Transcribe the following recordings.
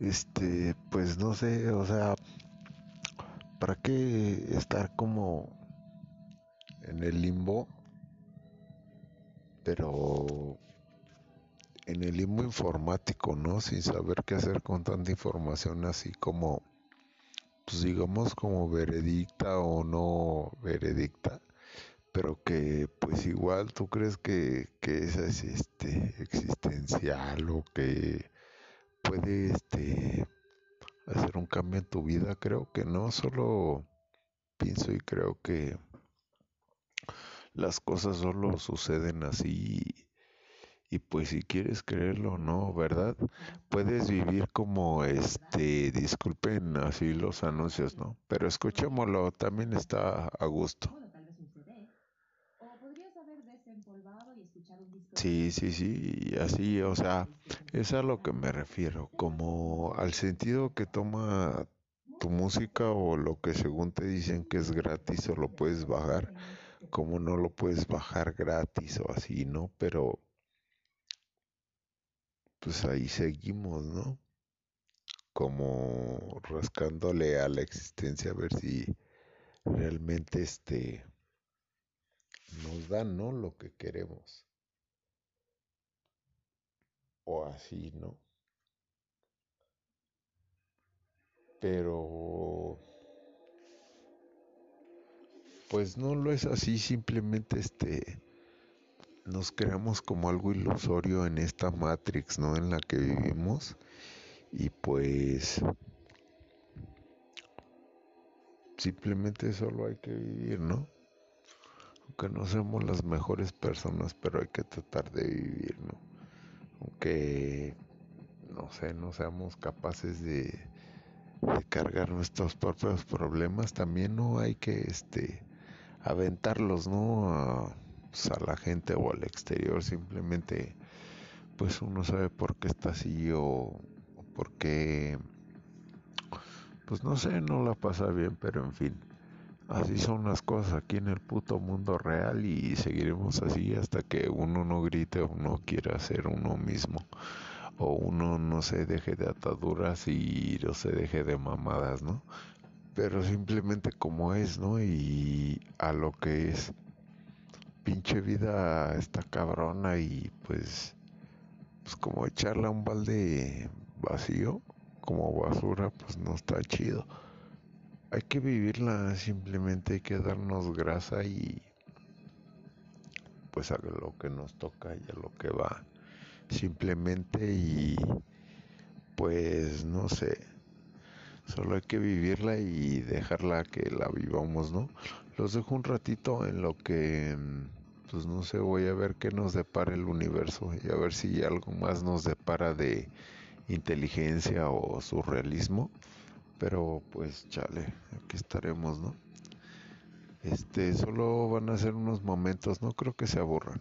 este, pues no sé, o sea, ¿para qué estar como en el limbo? Pero en el limbo informático, ¿no? Sin saber qué hacer con tanta información así como, pues digamos como veredicta o no veredicta, pero que pues igual tú crees que, que esa es este existencial o que puede este hacer un cambio en tu vida, creo que no, solo pienso y creo que las cosas solo suceden así y pues si quieres creerlo no, ¿verdad? Puedes vivir como este, disculpen así los anuncios, ¿no? Pero escuchémoslo, también está a gusto. Sí, sí, sí, así, o sea, es a lo que me refiero, como al sentido que toma tu música o lo que según te dicen que es gratis o lo puedes bajar, como no lo puedes bajar gratis o así, ¿no? Pero pues ahí seguimos, ¿no? Como rascándole a la existencia a ver si realmente este nos dan, ¿no? Lo que queremos. O así, ¿no? Pero pues no lo es así, simplemente este nos creamos como algo ilusorio en esta Matrix, ¿no? En la que vivimos. Y pues simplemente solo hay que vivir, ¿no? Aunque no seamos las mejores personas, pero hay que tratar de vivir, ¿no? Aunque, no sé, no seamos capaces de, cargar nuestros propios problemas, también no hay que, este, aventarlos, ¿no? Pues, a la gente o al exterior simplemente pues uno sabe por qué está así o, o por qué pues no sé no la pasa bien pero en fin así son las cosas aquí en el puto mundo real y seguiremos así hasta que uno no grite o no quiera ser uno mismo o uno no se deje de ataduras y no se deje de mamadas, ¿no? Pero simplemente como es, ¿no? Y a lo que es pinche vida está cabrona y pues, pues como echarla un balde vacío, como basura, pues no está chido. Hay que vivirla, simplemente hay que darnos grasa y pues a lo que nos toca y a lo que va. Simplemente y pues no sé, solo hay que vivirla y dejarla que la vivamos, ¿no? Los dejo un ratito en lo que pues no sé, voy a ver qué nos depara el universo y a ver si algo más nos depara de inteligencia o surrealismo. Pero pues chale, aquí estaremos, ¿no? Este, solo van a ser unos momentos, no creo que se aburran.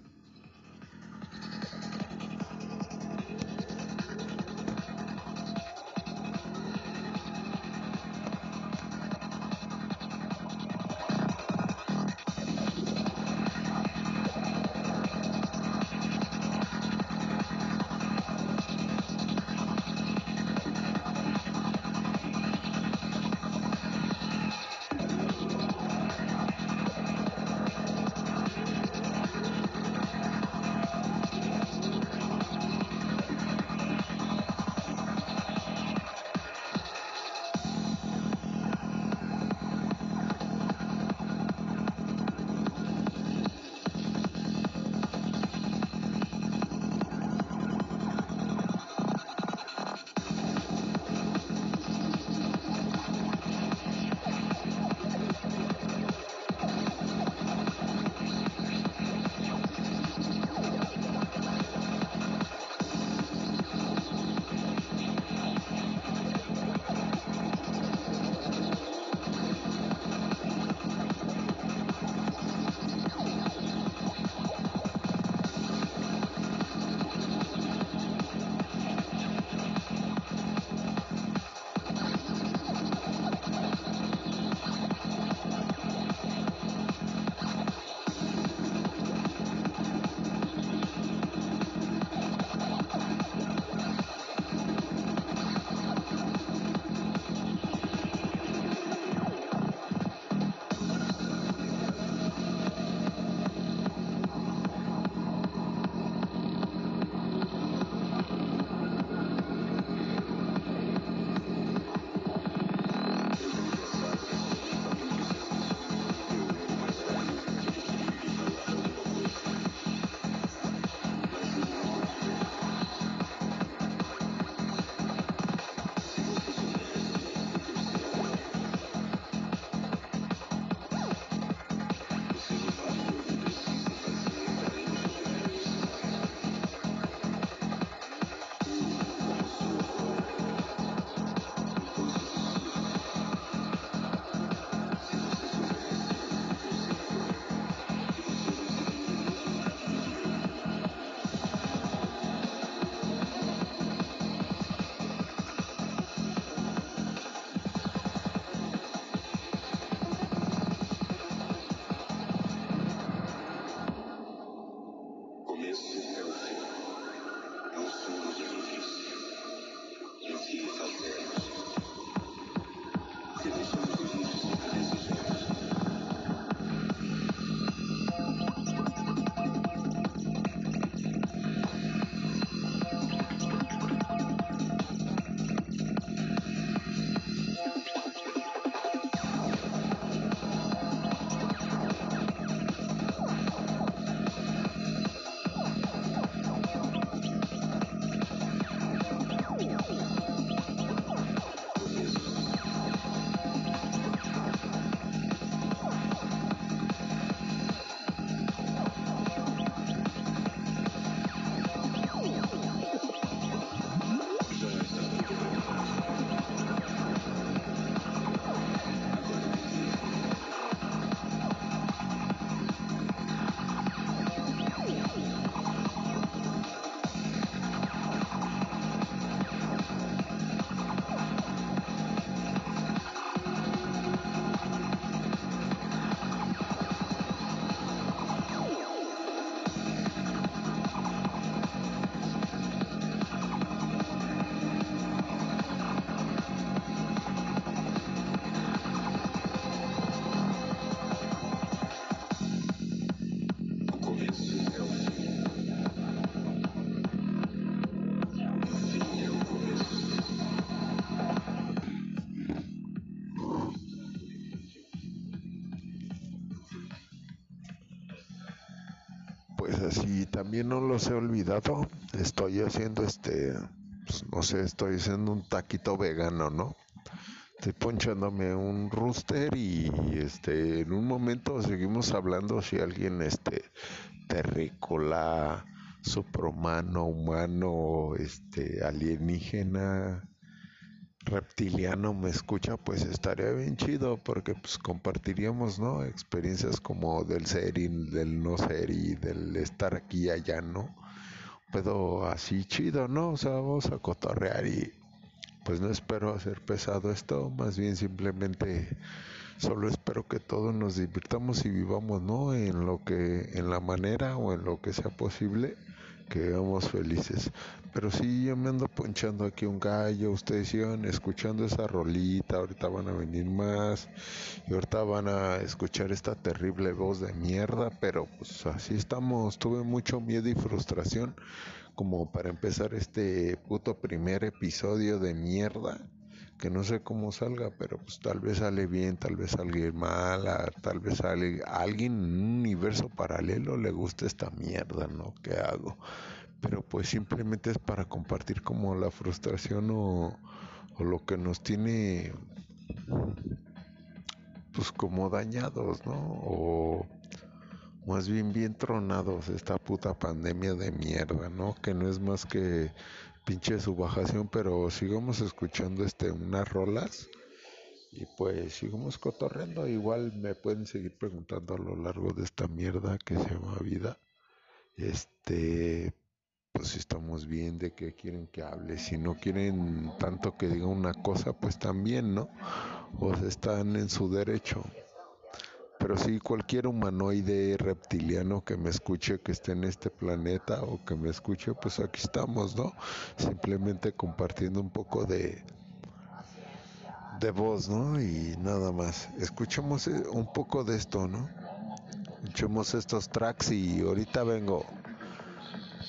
Días y también no los he olvidado. Estoy haciendo este, pues, no sé, estoy haciendo un taquito vegano, ¿no? Estoy ponchándome un rooster y este en un momento seguimos hablando si alguien este terrícola, suprahumano, humano, este alienígena, reptiliano me escucha, pues estaría bien chido porque pues compartiríamos, ¿no? Experiencias como del ser y del no ser y del estar aquí y allá, ¿no? Puedo así chido, ¿no? O sea, vamos a cotorrear y pues no espero hacer pesado esto, más bien simplemente solo espero que todos nos divirtamos y vivamos, ¿no? En lo que, en la manera o en lo que sea posible que vivamos felices. Pero sí, yo me ando ponchando aquí un gallo, ustedes sigan escuchando esa rolita, ahorita van a venir más, y ahorita van a escuchar esta terrible voz de mierda, pero pues así estamos, tuve mucho miedo y frustración como para empezar este puto primer episodio de mierda que no sé cómo salga, pero pues tal vez sale bien, tal vez salga mal, tal vez sale alguien en un universo paralelo le gusta esta mierda, ¿no? ¿Qué hago? Pero pues simplemente es para compartir como la frustración o, o lo que nos tiene pues como dañados, ¿no? O más bien bien tronados esta puta pandemia de mierda, ¿no? Que no es más que pinche subajación, pero sigamos escuchando este unas rolas y pues sigamos cotorreando. Igual me pueden seguir preguntando a lo largo de esta mierda que se llama vida. Este, pues si estamos bien de que quieren que hable. Si no quieren tanto que diga una cosa, pues también, ¿no? O están en su derecho pero sí cualquier humanoide reptiliano que me escuche que esté en este planeta o que me escuche pues aquí estamos no simplemente compartiendo un poco de de voz no y nada más. Escuchemos eh, un poco de esto no escuchemos estos tracks y ahorita vengo.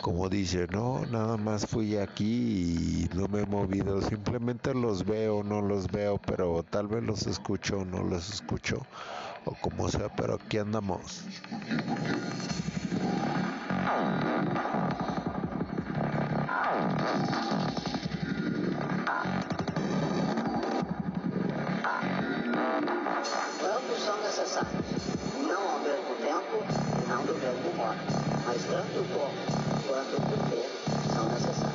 Como dice no nada más fui aquí y no me he movido. Simplemente los veo no los veo pero tal vez los escucho no los escucho o como sea, pero aquí andamos. Ambos necessários, não ao mesmo tempo não do mesmo modo, mas tanto o como quanto o porquê são necessários.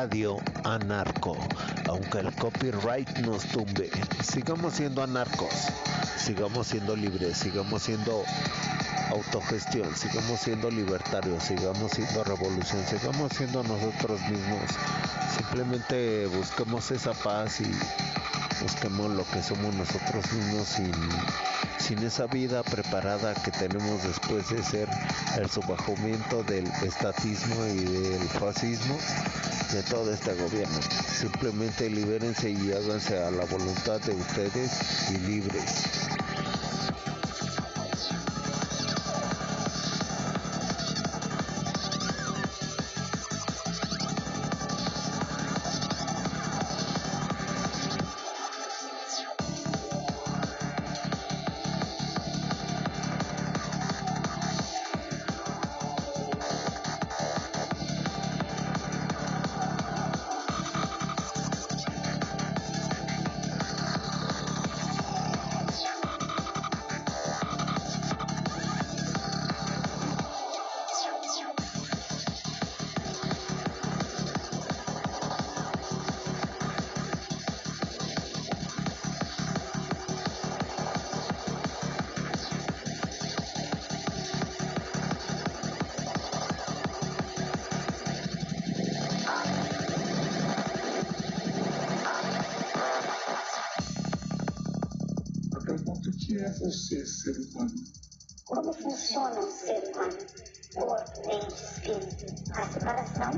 Radio Anarco. Aunque el copyright nos tumbe, sigamos siendo anarcos, sigamos siendo libres, sigamos siendo autogestión, sigamos siendo libertarios, sigamos siendo revolución, sigamos siendo nosotros mismos. Simplemente busquemos esa paz y busquemos lo que somos nosotros mismos sin, sin esa vida preparada que tenemos después de ser el subajamiento del estatismo y del fascismo de todo este gobierno. Simplemente libérense y háganse a la voluntad de ustedes y libres. Ser humano? Como funciona um ser humano? Corpo, mente, espírito, a separação,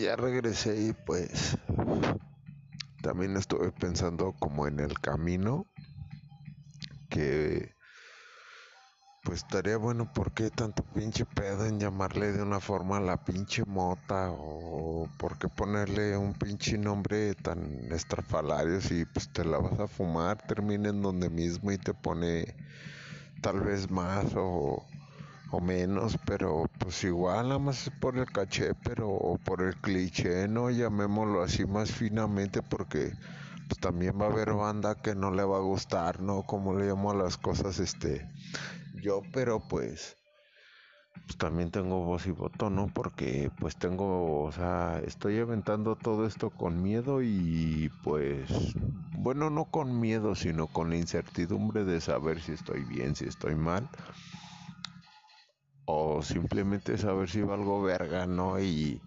ya regresé y pues también estuve pensando como en el camino que pues estaría bueno por qué tanto pinche pedo en llamarle de una forma la pinche mota o por qué ponerle un pinche nombre tan estrafalario si pues te la vas a fumar termina en donde mismo y te pone tal vez más o o menos, pero pues igual nada más por el caché, pero o por el cliché, no llamémoslo así más finamente porque pues también va a haber banda que no le va a gustar, ¿no? Como le llamo a las cosas este yo, pero pues pues también tengo voz y voto, ¿no? Porque pues tengo, o sea, estoy aventando todo esto con miedo y pues, bueno, no con miedo, sino con la incertidumbre de saber si estoy bien, si estoy mal. Simplemente saber si valgo verga, ¿no? Y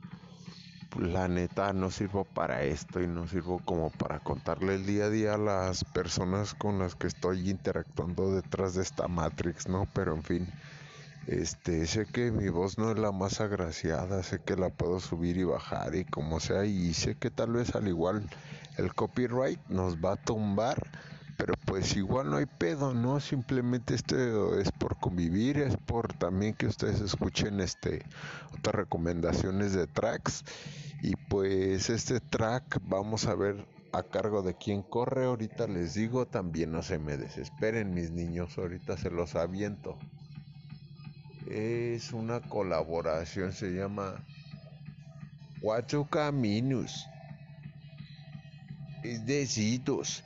pues, la neta no sirvo para esto y no sirvo como para contarle el día a día a las personas con las que estoy interactuando detrás de esta Matrix, ¿no? Pero en fin. Este, sé que mi voz no es la más agraciada, sé que la puedo subir y bajar y como sea, y sé que tal vez al igual el copyright nos va a tumbar, pero pues igual no hay pedo, ¿no? Simplemente esto es por convivir, es por también que ustedes escuchen este otras recomendaciones de tracks y pues este track vamos a ver a cargo de quien corre, ahorita les digo, también no se me desesperen mis niños, ahorita se los aviento es una colaboración, se llama Cuatro Caminos. Es de Cidos.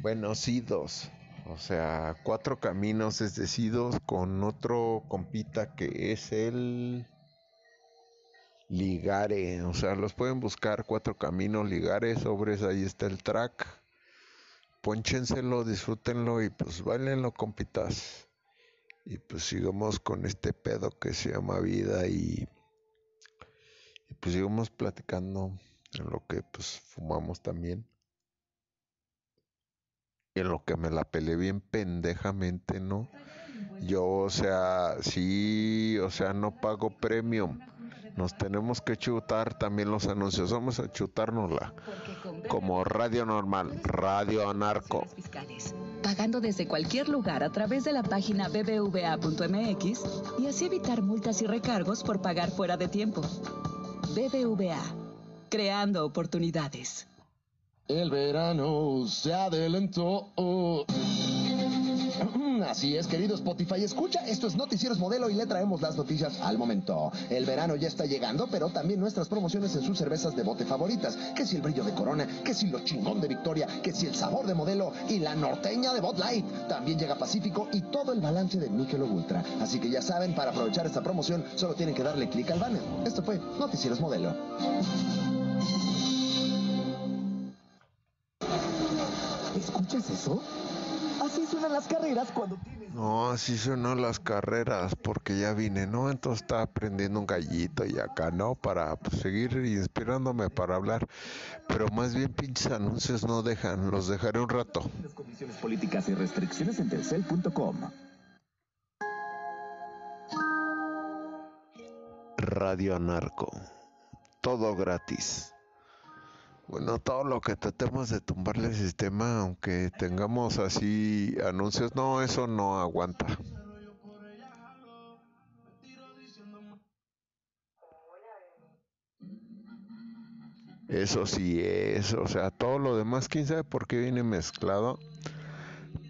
Bueno, Cidos. O sea, Cuatro Caminos es de Cidos con otro compita que es el Ligare. O sea, los pueden buscar Cuatro Caminos, Ligare, sobres, ahí está el track. Pónchenselo, disfrútenlo y pues bailenlo, compitas y pues sigamos con este pedo que se llama vida y, y pues sigamos platicando en lo que pues fumamos también en lo que me la peleé bien pendejamente, ¿no? Yo, o sea, sí, o sea, no pago premium. Nos tenemos que chutar también los anuncios. Vamos a chutárnosla. Como radio normal, radio anarco pagando desde cualquier lugar a través de la página bbva.mx y así evitar multas y recargos por pagar fuera de tiempo. BBVA, creando oportunidades. El verano se adelantó. Así es, querido Spotify, escucha, esto es Noticieros Modelo y le traemos las noticias al momento. El verano ya está llegando, pero también nuestras promociones en sus cervezas de bote favoritas. Que si el brillo de Corona, que si lo chingón de Victoria, que si el sabor de Modelo y la norteña de Bot Light. También llega Pacífico y todo el balance de Michelob Ultra. Así que ya saben, para aprovechar esta promoción solo tienen que darle clic al banner. Esto fue Noticieros Modelo. ¿Escuchas eso? Así suenan las carreras cuando tienes... No, así suenan las carreras porque ya vine, ¿no? Entonces está aprendiendo un gallito y acá, ¿no? Para pues, seguir inspirándome para hablar. Pero más bien pinches anuncios no dejan, los dejaré un rato. Las condiciones políticas y restricciones en telcel.com. Radio Narco. Todo gratis. Bueno, todo lo que tratemos de tumbarle el sistema, aunque tengamos así anuncios, no, eso no aguanta. Eso sí es, o sea, todo lo demás, quién sabe por qué viene mezclado.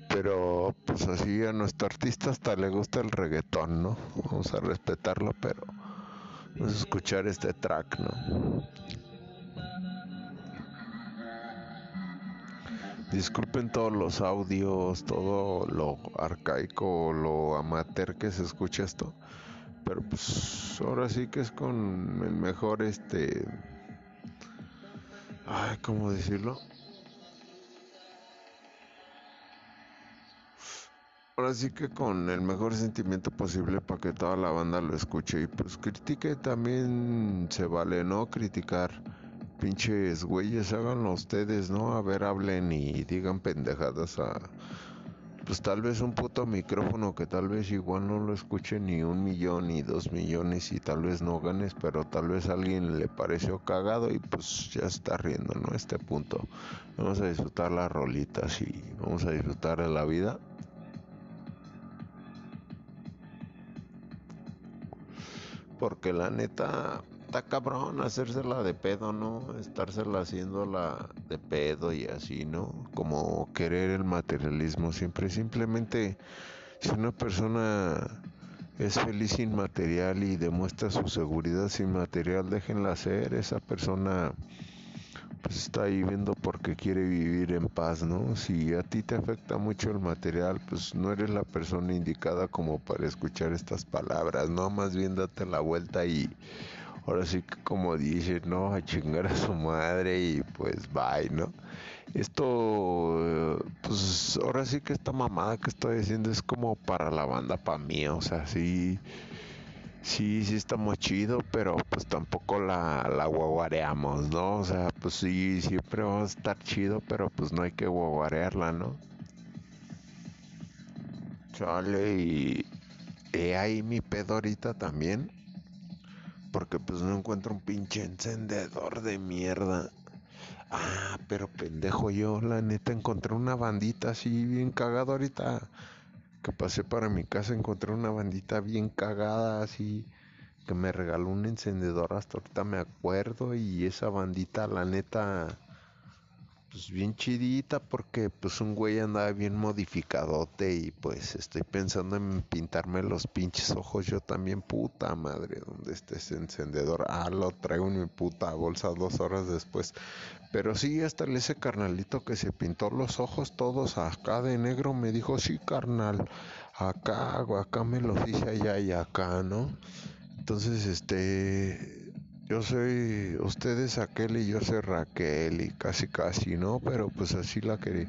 Pero pues así a nuestro artista hasta le gusta el reggaetón, ¿no? Vamos a respetarlo, pero vamos a escuchar este track, ¿no? Disculpen todos los audios, todo lo arcaico, lo amateur que se escucha esto. Pero pues ahora sí que es con el mejor este... Ay, ¿cómo decirlo? Ahora sí que con el mejor sentimiento posible para que toda la banda lo escuche y pues critique también se vale, ¿no? Criticar pinches güeyes, háganlo ustedes, ¿no? A ver, hablen y digan pendejadas a... Pues tal vez un puto micrófono que tal vez igual no lo escuche ni un millón ni dos millones y tal vez no ganes, pero tal vez a alguien le pareció cagado y pues ya está riendo, ¿no? Este punto. Vamos a disfrutar las rolitas y vamos a disfrutar de la vida. Porque la neta, está cabrón hacérsela de pedo, ¿no? Estársela haciéndola de pedo y así, ¿no? Como querer el materialismo siempre. Simplemente, si una persona es feliz sin material y demuestra su seguridad sin material, déjenla ser. Esa persona pues está ahí viendo porque quiere vivir en paz, ¿no? Si a ti te afecta mucho el material, pues no eres la persona indicada como para escuchar estas palabras, ¿no? Más bien date la vuelta y ahora sí que como dice, ¿no? A chingar a su madre y pues bye, ¿no? Esto, pues ahora sí que esta mamada que estoy diciendo es como para la banda, para mí, o sea, sí sí, sí estamos chido, pero pues tampoco la, la guaguareamos, ¿no? O sea, pues sí, siempre vamos a estar chido, pero pues no hay que guaguarearla, ¿no? Chale, y he ahí mi pedo ahorita también, porque pues no encuentro un pinche encendedor de mierda. Ah, pero pendejo yo, la neta encontré una bandita así bien cagada ahorita que pasé para mi casa encontré una bandita bien cagada así que me regaló un encendedor hasta ahorita me acuerdo y esa bandita la neta pues bien chidita porque pues un güey andaba bien modificadote y pues estoy pensando en pintarme los pinches ojos yo también puta madre donde esté ese encendedor. Ah lo traigo en mi puta bolsa dos horas después. Pero sí, hasta ese carnalito que se pintó los ojos todos acá de negro. Me dijo, sí, carnal, acá, acá me los hice allá y acá, ¿no? Entonces, este, yo soy, ustedes aquel y yo soy Raquel y casi casi, ¿no? Pero pues así la quería.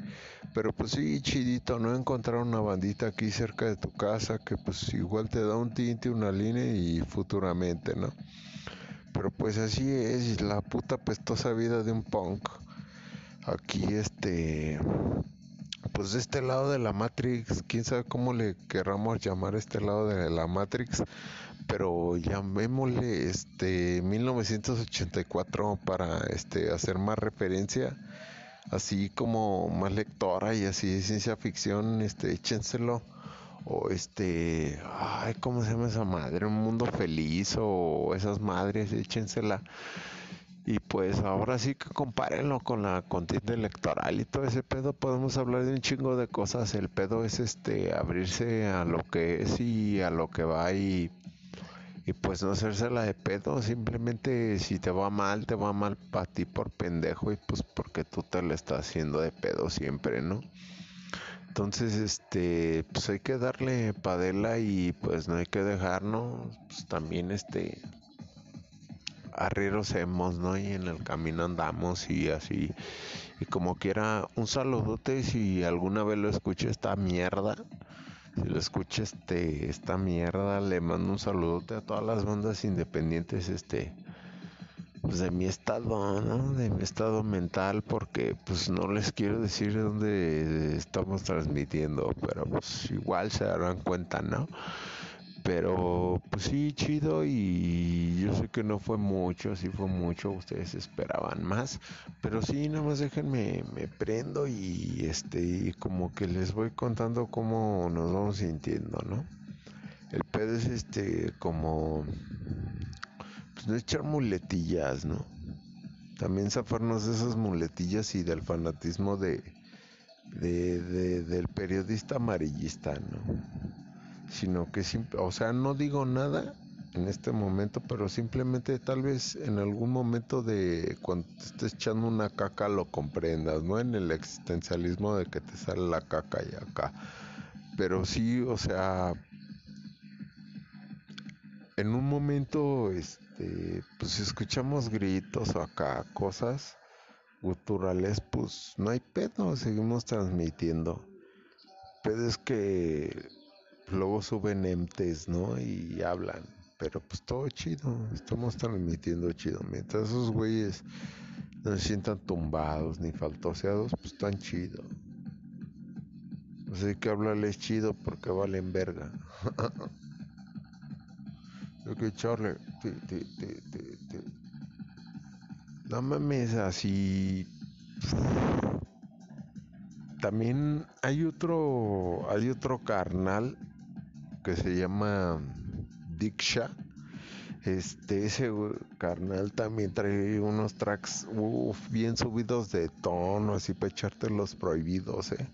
Pero pues sí, chidito, ¿no? Encontrar una bandita aquí cerca de tu casa que pues igual te da un tinte, una línea y futuramente, ¿no? Pero pues así es la puta pestosa vida de un punk. Aquí este pues de este lado de la Matrix, quién sabe cómo le querramos llamar este lado de la Matrix, pero llamémosle este 1984 para este hacer más referencia, así como más lectora y así de ciencia ficción, este échenselo o este, ay, ¿cómo se llama esa madre? Un mundo feliz o esas madres, échensela. Y pues ahora sí que compárenlo con la contienda electoral y todo ese pedo, podemos hablar de un chingo de cosas. El pedo es este abrirse a lo que es y a lo que va y, y pues no hacérsela de pedo, simplemente si te va mal, te va mal para ti por pendejo y pues porque tú te lo estás haciendo de pedo siempre, ¿no? Entonces, este, pues hay que darle padela y pues no hay que dejarnos, pues también este, arrieros hemos, ¿no? Y en el camino andamos y así, y como quiera, un saludote si alguna vez lo escuché esta mierda, si lo escuché este, esta mierda, le mando un saludote a todas las bandas independientes, este, pues de mi estado, ¿no? De mi estado mental, porque pues no les quiero decir dónde estamos transmitiendo, pero pues igual se darán cuenta, ¿no? Pero pues sí, chido y yo sé que no fue mucho, sí fue mucho, ustedes esperaban más, pero sí, nada más déjenme, me prendo y este, como que les voy contando cómo nos vamos sintiendo, ¿no? El pedo es este, como pues no echar muletillas, ¿no? También zafarnos de esas muletillas y del fanatismo de, de, del periodista amarillista, ¿no? Sino que, o sea, no digo nada en este momento, pero simplemente tal vez en algún momento de cuando te estés echando una caca lo comprendas, ¿no? En el existencialismo de que te sale la caca y acá. Pero sí, o sea, en un momento, este, pues si escuchamos gritos o acá cosas guturales, pues no hay pedo, seguimos transmitiendo. Pero es que luego suben entes, ¿no? Y hablan. Pero pues todo chido, estamos transmitiendo chido. Mientras esos güeyes no se sientan tumbados ni faltoseados, pues están chido. Así que hablarles chido porque valen verga. que Charlie, no mames, así. También hay otro, hay otro carnal que se llama Diksha. Este, ese carnal también trae unos tracks bien subidos de tono, así para echarte los prohibidos, eh.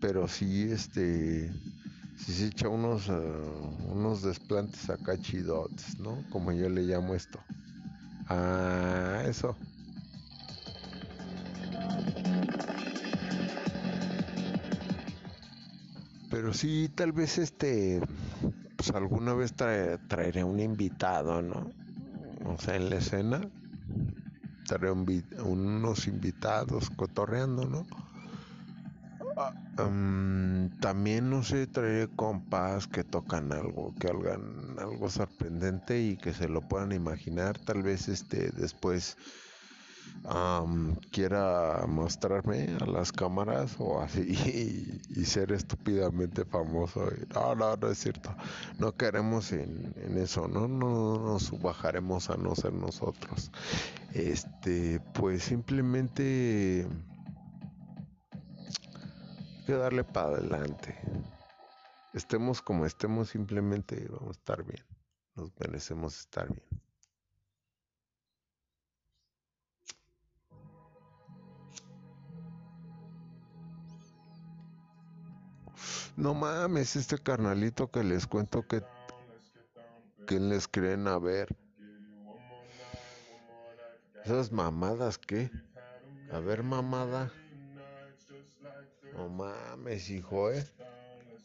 Pero sí, este, si se echa unos, uh, unos desplantes acá chidotes, ¿no? Como yo le llamo esto. Ah, eso. Pero sí, tal vez este, pues alguna vez trae- traeré un invitado, ¿no? O sea, en la escena, traeré un unos invitados cotorreando, ¿no? Ah, mm, también, no sé, traeré compas que tocan algo, que hagan algo sorprendente y que se lo puedan imaginar. Tal vez este después quiera mostrarme a las cámaras o así y, ser estúpidamente famoso. No, no, no es cierto. No queremos en, en eso, ¿no? No nos bajaremos a no ser nosotros. Este, pues simplemente hay que darle para adelante. Estemos como estemos, simplemente vamos a estar bien. Nos merecemos estar bien. No mames, este carnalito que les cuento que, que les creen a ver. Esas mamadas, ¿qué? A ver, mamada. No mames, hijo, eh.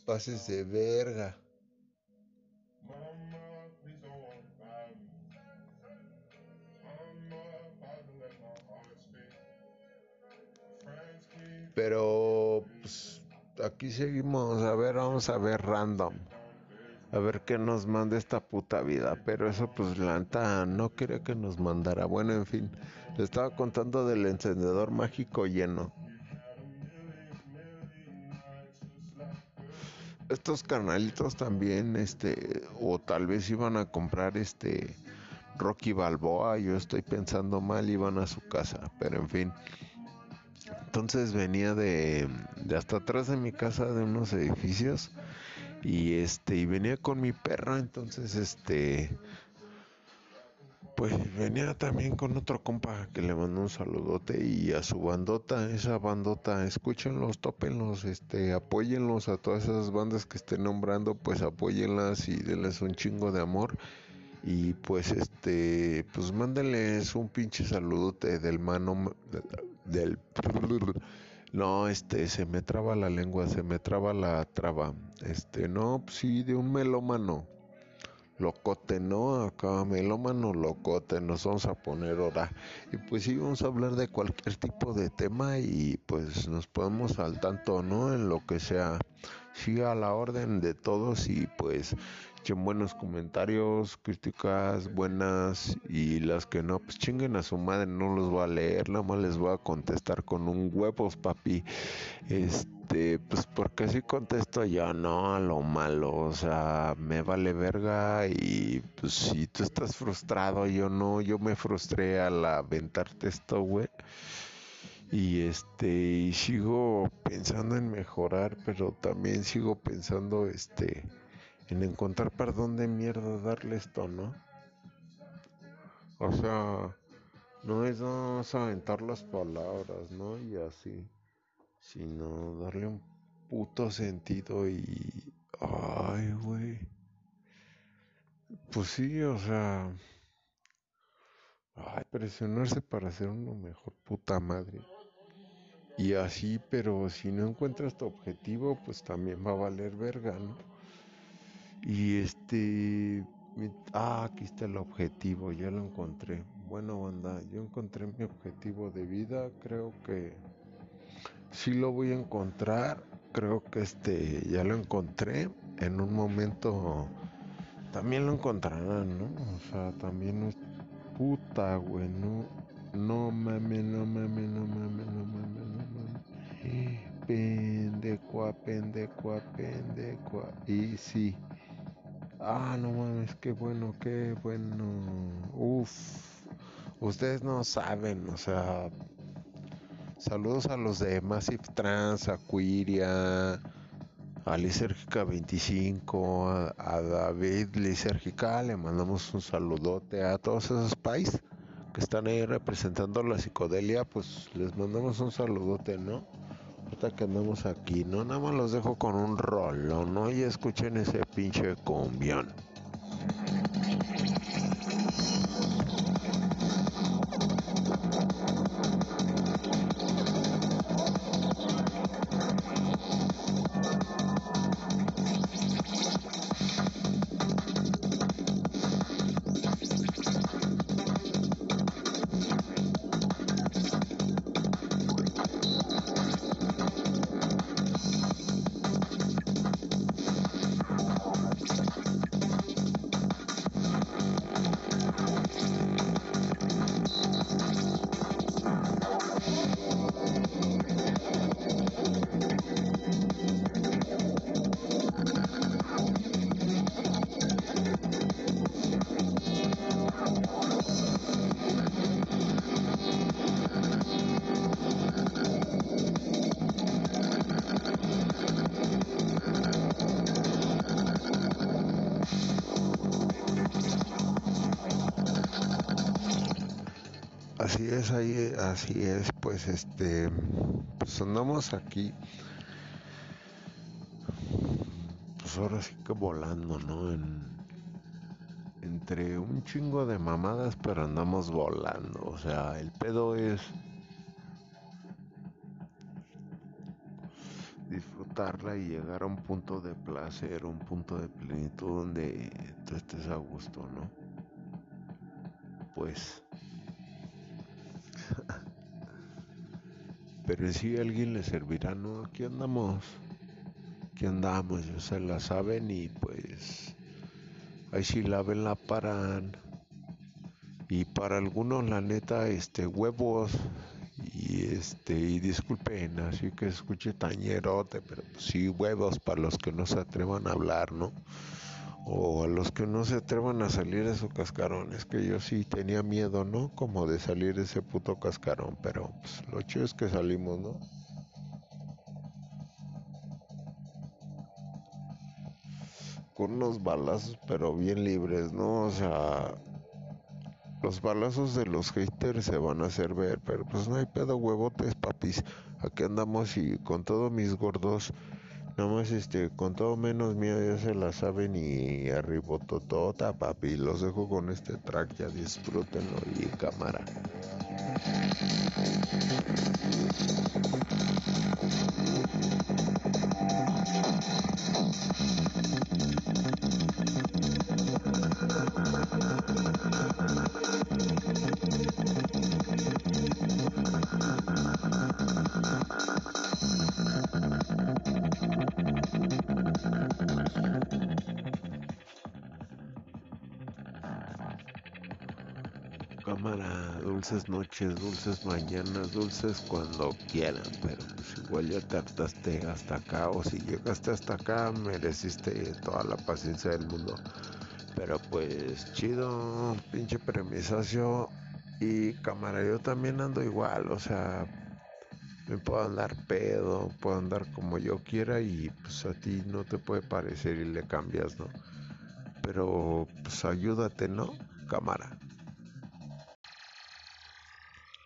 Pases de verga. Pero pues, aquí seguimos. A ver, vamos a ver random. A ver qué nos manda esta puta vida. Pero eso pues la neta no quería que nos mandara. Bueno, en fin. Le estaba contando del encendedor mágico lleno. Estos carnalitos también, este, o tal vez iban a comprar este Rocky Balboa, yo estoy pensando mal, iban a su casa, pero en fin. Entonces venía de, de hasta atrás de mi casa de unos edificios y este y venía con mi perro, entonces este pues venía también con otro compa que le mandó un saludote y a su bandota, esa bandota, escúchenlos, tópenlos, este, apóyenlos a todas esas bandas que estén nombrando, pues apóyenlas y denles un chingo de amor. Y pues este, pues mándenles un pinche saludote del mano del no, este, se me traba la lengua, se me traba la traba. Este, no, pues sí, de un melómano locote, ¿no? Acá melómano locote, nos vamos a poner ahora. Y pues sí, vamos a hablar de cualquier tipo de tema y pues nos ponemos al tanto, ¿no? En lo que sea. Siga a la orden de todos y pues echen buenos comentarios, críticas buenas y las que no, pues chinguen a su madre, no los voy a leer, nada más les voy a contestar con un huevos, papi. Este, pues porque así contesto yo, no, a lo malo, o sea, me vale verga y pues si tú estás frustrado, yo no, yo me frustré al aventarte esto, güey. Y este, y sigo pensando en mejorar, pero también sigo pensando, este, en encontrar para dónde mierda darle esto, ¿no? O sea, no es nada más aventar las palabras, ¿no? Y así, sino darle un puto sentido y... Ay, güey. Pues sí, o sea... Ay, presionarse para ser uno mejor, puta madre. Y así, pero si no encuentras tu objetivo, pues también va a valer verga, ¿no? Y este... Ah, aquí está el objetivo, ya lo encontré. Bueno, banda, yo encontré mi objetivo de vida, creo que sí lo voy a encontrar. Creo que este ya lo encontré. En un momento también lo encontrarán, ¿no? O sea, también no es puta, güey, no, no mames, no mames, no mames, no mames, no mames. Pendecua, pendecua, pendecua. Y sí. Ah, no mames, qué bueno, qué bueno. Uf. Ustedes no saben, o sea, Saludos a los de Massive Trans, a Quiria, a Lisérgica 25, a, David Lisérgica, le mandamos un saludote a todos esos pais que están ahí representando la psicodelia, pues les mandamos un saludote, ¿no? Ahorita que andamos aquí, ¿no? Nada más los dejo con un rolo, ¿no? Y escuchen ese pinche cumbión. Este, pues andamos aquí, pues ahora sí que volando, ¿no? En, entre un chingo de mamadas, pero andamos volando, o sea, el pedo es disfrutarla y llegar a un punto de placer, un punto de plenitud donde tú estés a gusto, ¿no? Pues Pero si alguien le servirá, ¿no? Aquí andamos. Aquí andamos, ya se la saben y pues ahí sí la ven, la paran. Y para algunos la neta, este, huevos. Y este, y disculpen, así que escuche tañerote, pero sí huevos para los que no se atrevan a hablar, ¿no? O a los que no se atrevan a salir de su cascarón. Es que yo sí tenía miedo, ¿no? Como de salir de ese puto cascarón, pero pues, lo chido es que salimos, ¿no? Con unos balazos, pero bien libres, ¿no? O sea, los balazos de los haters se van a hacer ver, pero pues no hay pedo huevotes, papis. Aquí andamos y con todos mis gordos Nada más este, con todo menos mío ya se la saben y totota papi. Los dejo con este track, ya disfrútenlo y cámara. Dulces noches, dulces mañanas, dulces cuando quieran, pero pues igual ya te hartaste hasta acá o si llegaste hasta acá mereciste toda la paciencia del mundo. Pero pues chido, pinche premisacio y cámara, yo también ando igual, o sea, me puedo andar pedo, puedo andar como yo quiera y pues a ti no te puede parecer y le cambias, ¿no? Pero pues ayúdate, ¿no? Cámara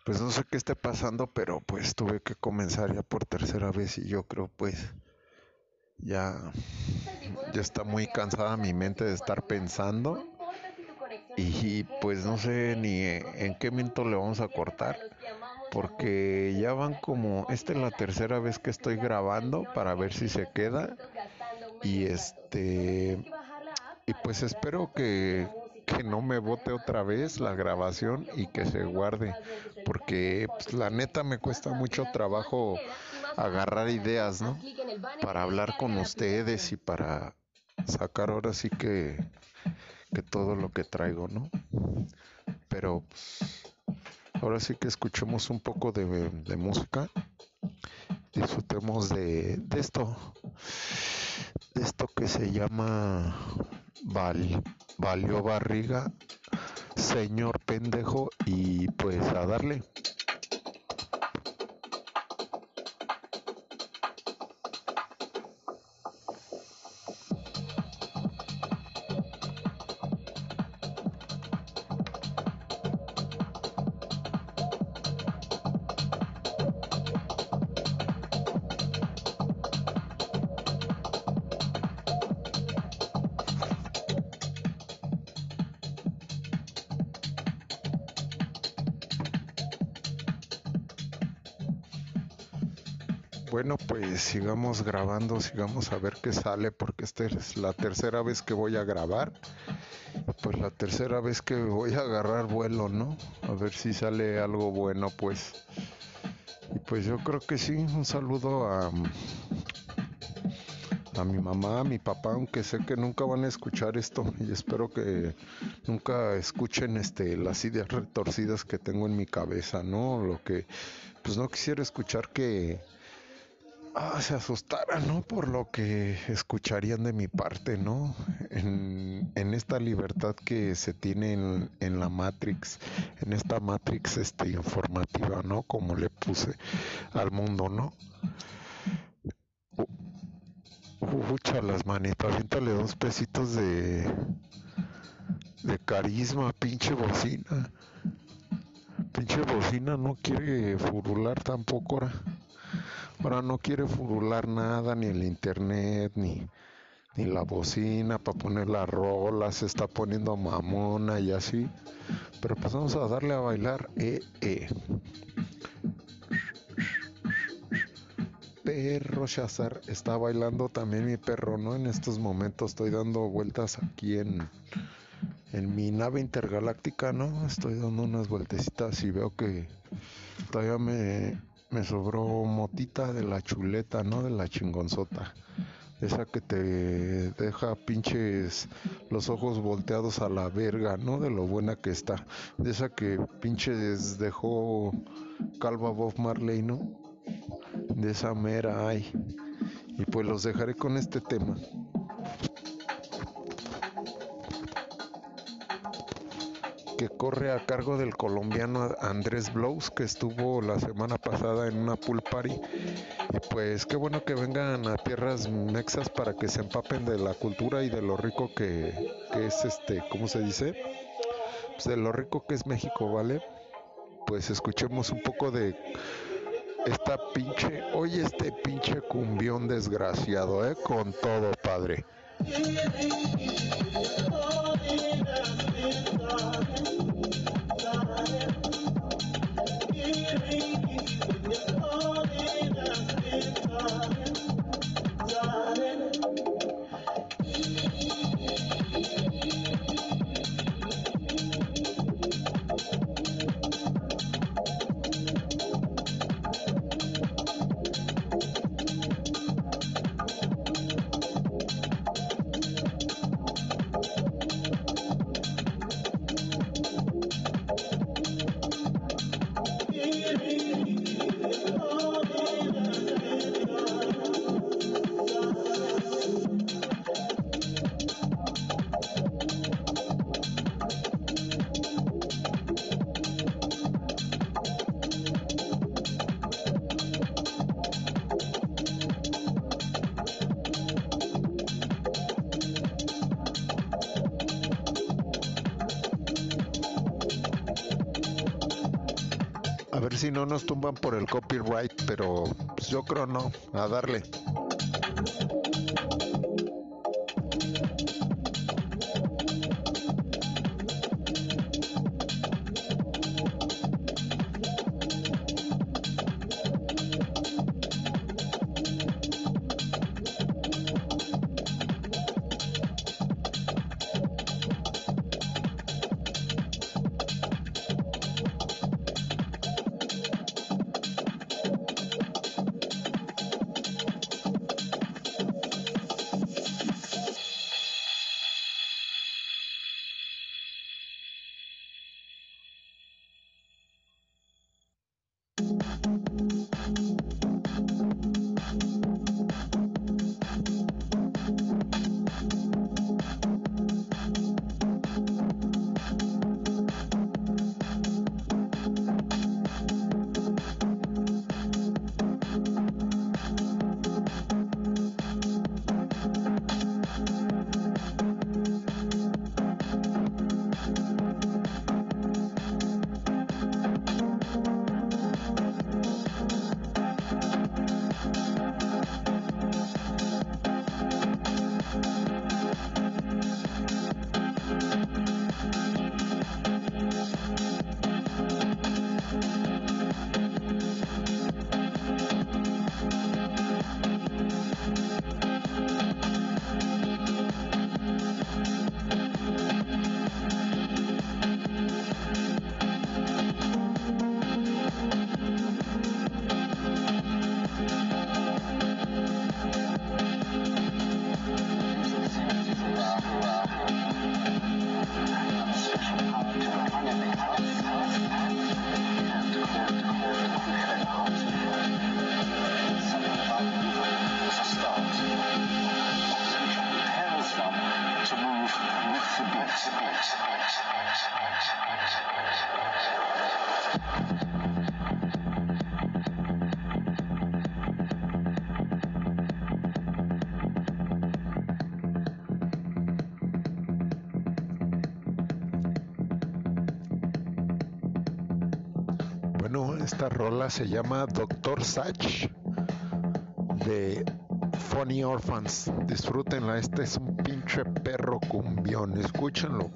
pues no sé qué esté pasando, pero pues tuve que comenzar ya por tercera vez y yo creo pues ya, ya está muy cansada mi mente de estar pensando. Y pues no sé ni en qué momento le vamos a cortar porque ya van como esta es la tercera vez que estoy grabando para ver si se queda. Y este y pues espero que que no me bote otra vez la grabación y que se guarde, porque pues, la neta me cuesta mucho trabajo agarrar ideas, ¿no? Para hablar con ustedes y para sacar ahora sí que, que todo lo que traigo, ¿no? Pero pues, ahora sí que escuchemos un poco de, música, disfrutemos de, esto, de esto que se llama valió barriga, señor pendejo, y pues a darle. Sigamos grabando, sigamos a ver qué sale, porque esta es la tercera vez que voy a grabar. Pues la tercera vez que voy a agarrar vuelo, ¿no? A ver si sale algo bueno, pues. Y pues yo creo que sí, un saludo a, a mi mamá, a mi papá, aunque sé que nunca van a escuchar esto y espero que nunca escuchen este las ideas retorcidas que tengo en mi cabeza, ¿no? Lo que pues no quisiera escuchar que ah, se asustaran, ¿no? Por lo que escucharían de mi parte, ¿no? En, en esta libertad que se tiene en, en, la Matrix, en esta Matrix este, informativa, ¿no? Como le puse al mundo, ¿no? Ucha las manitas, aviéntale dos pesitos de, de carisma, pinche bocina. pinche bocina no quiere furular tampoco ahora. Ahora no quiere furular nada, ni el internet, ni, ni la bocina para poner la rola, se está poniendo mamona y así. Pero pues vamos a darle a bailar. Eh, eh. Perro Shazar está bailando también mi perro, ¿no? En estos momentos estoy dando vueltas aquí en, en mi nave intergaláctica, ¿no? Estoy dando unas vueltecitas y veo que todavía me, me sobró motita de la chuleta, ¿no? De la chingonzota. Esa que te deja pinches los ojos volteados a la verga, ¿no? De lo buena que está. De esa que pinches dejó calva Bob Marley, ¿no? de esa mera hay. Y pues los dejaré con este tema. Que corre a cargo del colombiano Andrés Blows que estuvo la semana pasada en una pool party y pues qué bueno que vengan a tierras mexas para que se empapen de la cultura y de lo rico que, que es este, ¿cómo se dice? Pues de lo rico que es México, ¿vale? Pues escuchemos un poco de esta pinche, oye este pinche cumbión desgraciado, eh, con todo, padre. Si no nos tumban por el copyright, pero pues, yo creo no, a darle. Se llama Doctor Sach de Funny Orphans. Disfrútenla, este es un pinche perro cumbión, escúchenlo.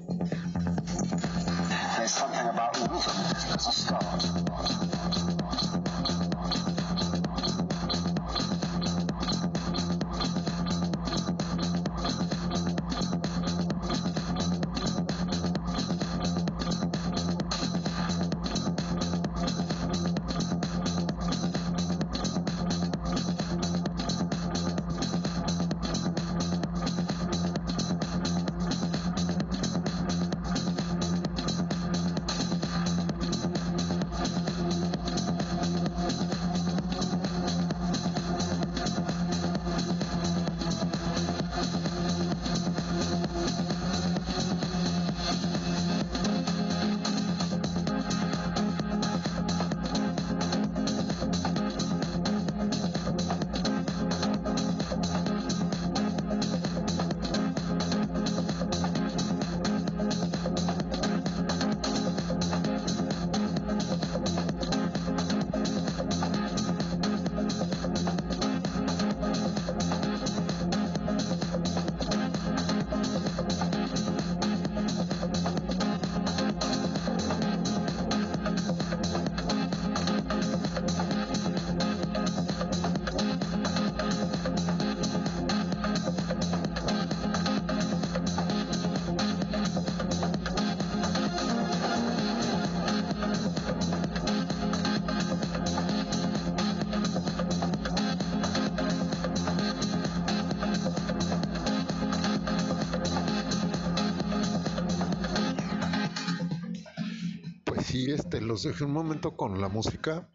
Este, los dejé un momento con la música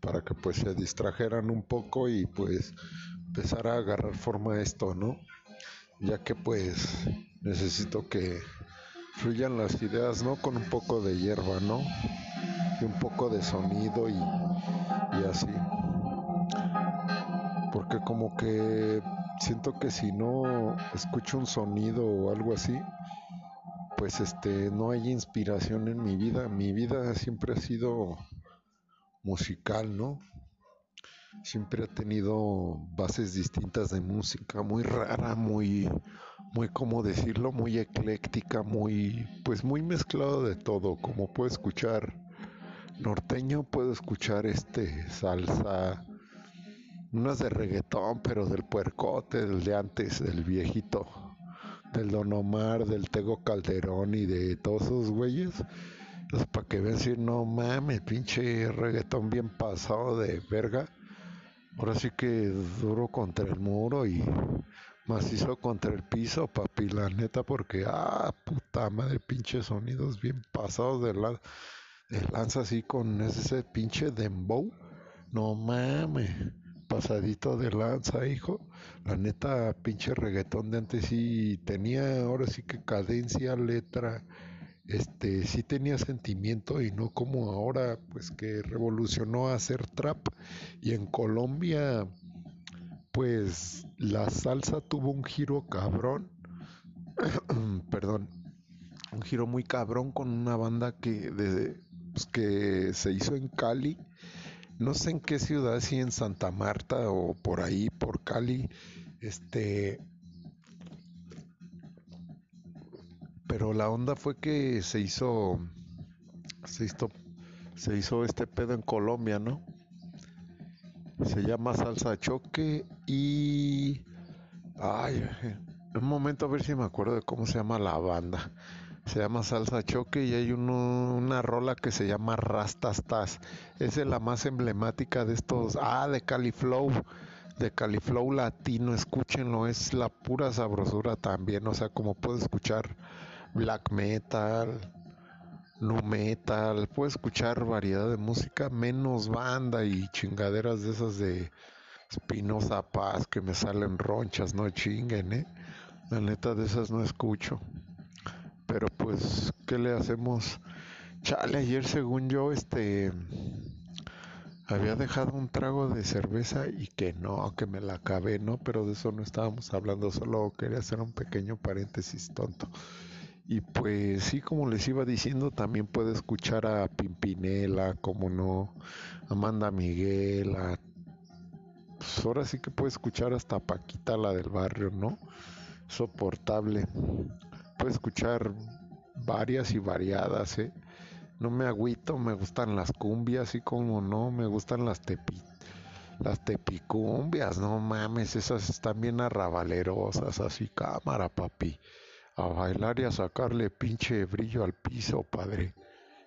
para que pues se distrajeran un poco y pues empezar a agarrar forma a esto, ¿no? Ya que pues necesito que fluyan las ideas, ¿no? Con un poco de hierba, ¿no? Y un poco de sonido y, y así. Porque como que siento que si no escucho un sonido o algo así, pues este no hay inspiración en mi vida. Mi vida siempre ha sido musical, ¿no? Siempre ha tenido bases distintas de música, muy rara, muy, muy, ¿cómo decirlo? Muy ecléctica, muy, pues muy mezclado de todo. Como puedo escuchar norteño, puedo escuchar este salsa, unas de reggaetón, pero del puercote, del de antes, del viejito del Don Omar, del Tego Calderón y de todos esos güeyes. Pues para que vean si no mames, pinche reggaetón bien pasado de verga. Ahora sí que duro contra el muro y macizo contra el piso, papi, la neta, porque, ah, puta madre, pinche sonidos bien pasados de, la, de lanza así con ese pinche dembow. No mames pasadito de lanza, hijo. La neta, pinche reggaetón de antes sí tenía, ahora sí que cadencia, letra, este, sí tenía sentimiento y no como ahora, pues que revolucionó a hacer trap. Y en Colombia, pues la salsa tuvo un giro cabrón, perdón, un giro muy cabrón con una banda que, pues, que se hizo en Cali no sé en qué ciudad, si en Santa Marta o por ahí, por Cali, este, pero la onda fue que se hizo, se hizo, se hizo este pedo en Colombia, ¿no? Se llama salsa choque y, ay, un momento a ver si me acuerdo de cómo se llama la banda se llama Salsa Choque y hay uno, una rola que se llama Rastastas. Esa es la más emblemática de estos. Ah, de Califlow, de Califlow latino, escúchenlo, es la pura sabrosura también. O sea, como puedo escuchar black metal, nu metal, puedo escuchar variedad de música, menos banda y chingaderas de esas de Espinosa Paz que me salen ronchas, no chinguen, eh. La neta de esas no escucho. Pero pues, ¿qué le hacemos? Chale, ayer según yo, este, había dejado un trago de cerveza y que no, que me la acabé, ¿no? Pero de eso no estábamos hablando, solo quería hacer un pequeño paréntesis tonto. Y pues sí, como les iba diciendo, también puede escuchar a Pimpinela, como no, Amanda Miguel, a... Pues ahora sí que puede escuchar hasta Paquita, la del barrio, ¿no? Soportable. Puede escuchar varias y variadas, ¿eh? No me agüito, me gustan las cumbias y como no, me gustan las tepi, las tepicumbias, no mames, esas están bien arrabalerosas, así cámara, papi. A bailar y a sacarle pinche brillo al piso, padre.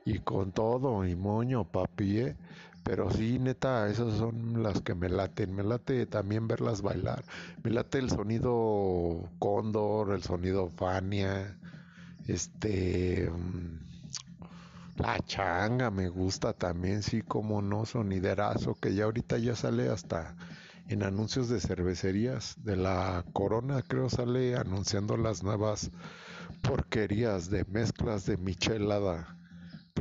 Y con todo, y moño, papi, ¿eh? Pero sí, neta, esas son las que me laten. Me late también verlas bailar. Me late el sonido cóndor, el sonido Fania, este... mm, la changa me gusta también, sí, como no, soniderazo, que ya ahorita ya sale hasta en anuncios de cervecerías de la Corona, creo sale anunciando las nuevas porquerías de mezclas de michelada.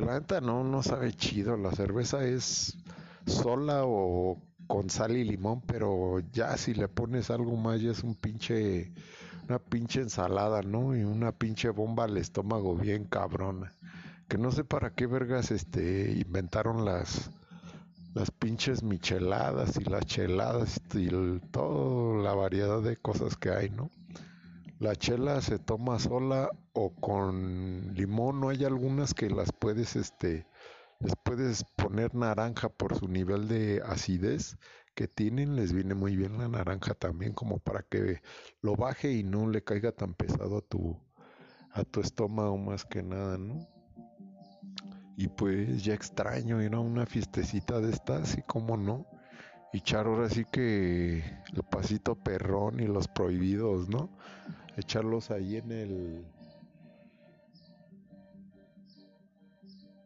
Planta no, no sabe chido, la cerveza es sola o con sal y limón, pero ya si le pones algo más ya es un pinche, una pinche ensalada, ¿no? Y una pinche bomba al estómago bien cabrona que no sé para qué vergas este inventaron las las pinches micheladas y las cheladas y toda la variedad de cosas que hay, ¿no? La chela se toma sola o con limón, no hay algunas que las puedes este les puedes poner naranja por su nivel de acidez que tienen, les viene muy bien la naranja también como para que lo baje y no le caiga tan pesado a tu a tu estómago más que nada, ¿no? Y pues ya extraño ir a una fiestecita de estas, y como no. Y echar ahora sí que el pasito perrón y los prohibidos, ¿no? Echarlos ahí en el.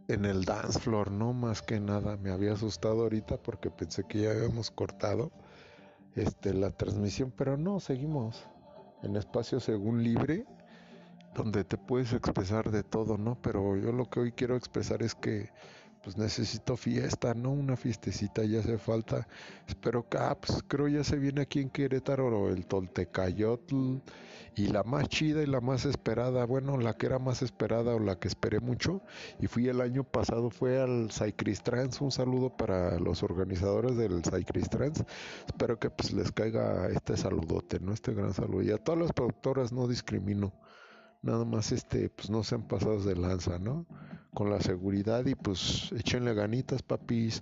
En el dance floor, ¿no? Más que nada. Me había asustado ahorita porque pensé que ya habíamos cortado este, la transmisión, pero no, seguimos en espacio según libre donde te puedes expresar de todo, ¿no? Pero yo lo que hoy quiero expresar es que pues necesito fiesta, ¿no? Una fiestecita ya hace falta. Espero que, ah, pues creo ya se viene aquí en Querétaro el Toltecayotl y la más chida y la más esperada, bueno, la que era más esperada o la que esperé mucho y fui el año pasado fue al Trans, un saludo para los organizadores del Trans. Espero que pues les caiga este saludote, ¿no? Este gran saludo. Y a todas las productoras no discrimino nada más este pues no sean pasados de lanza no con la seguridad y pues échenle ganitas papis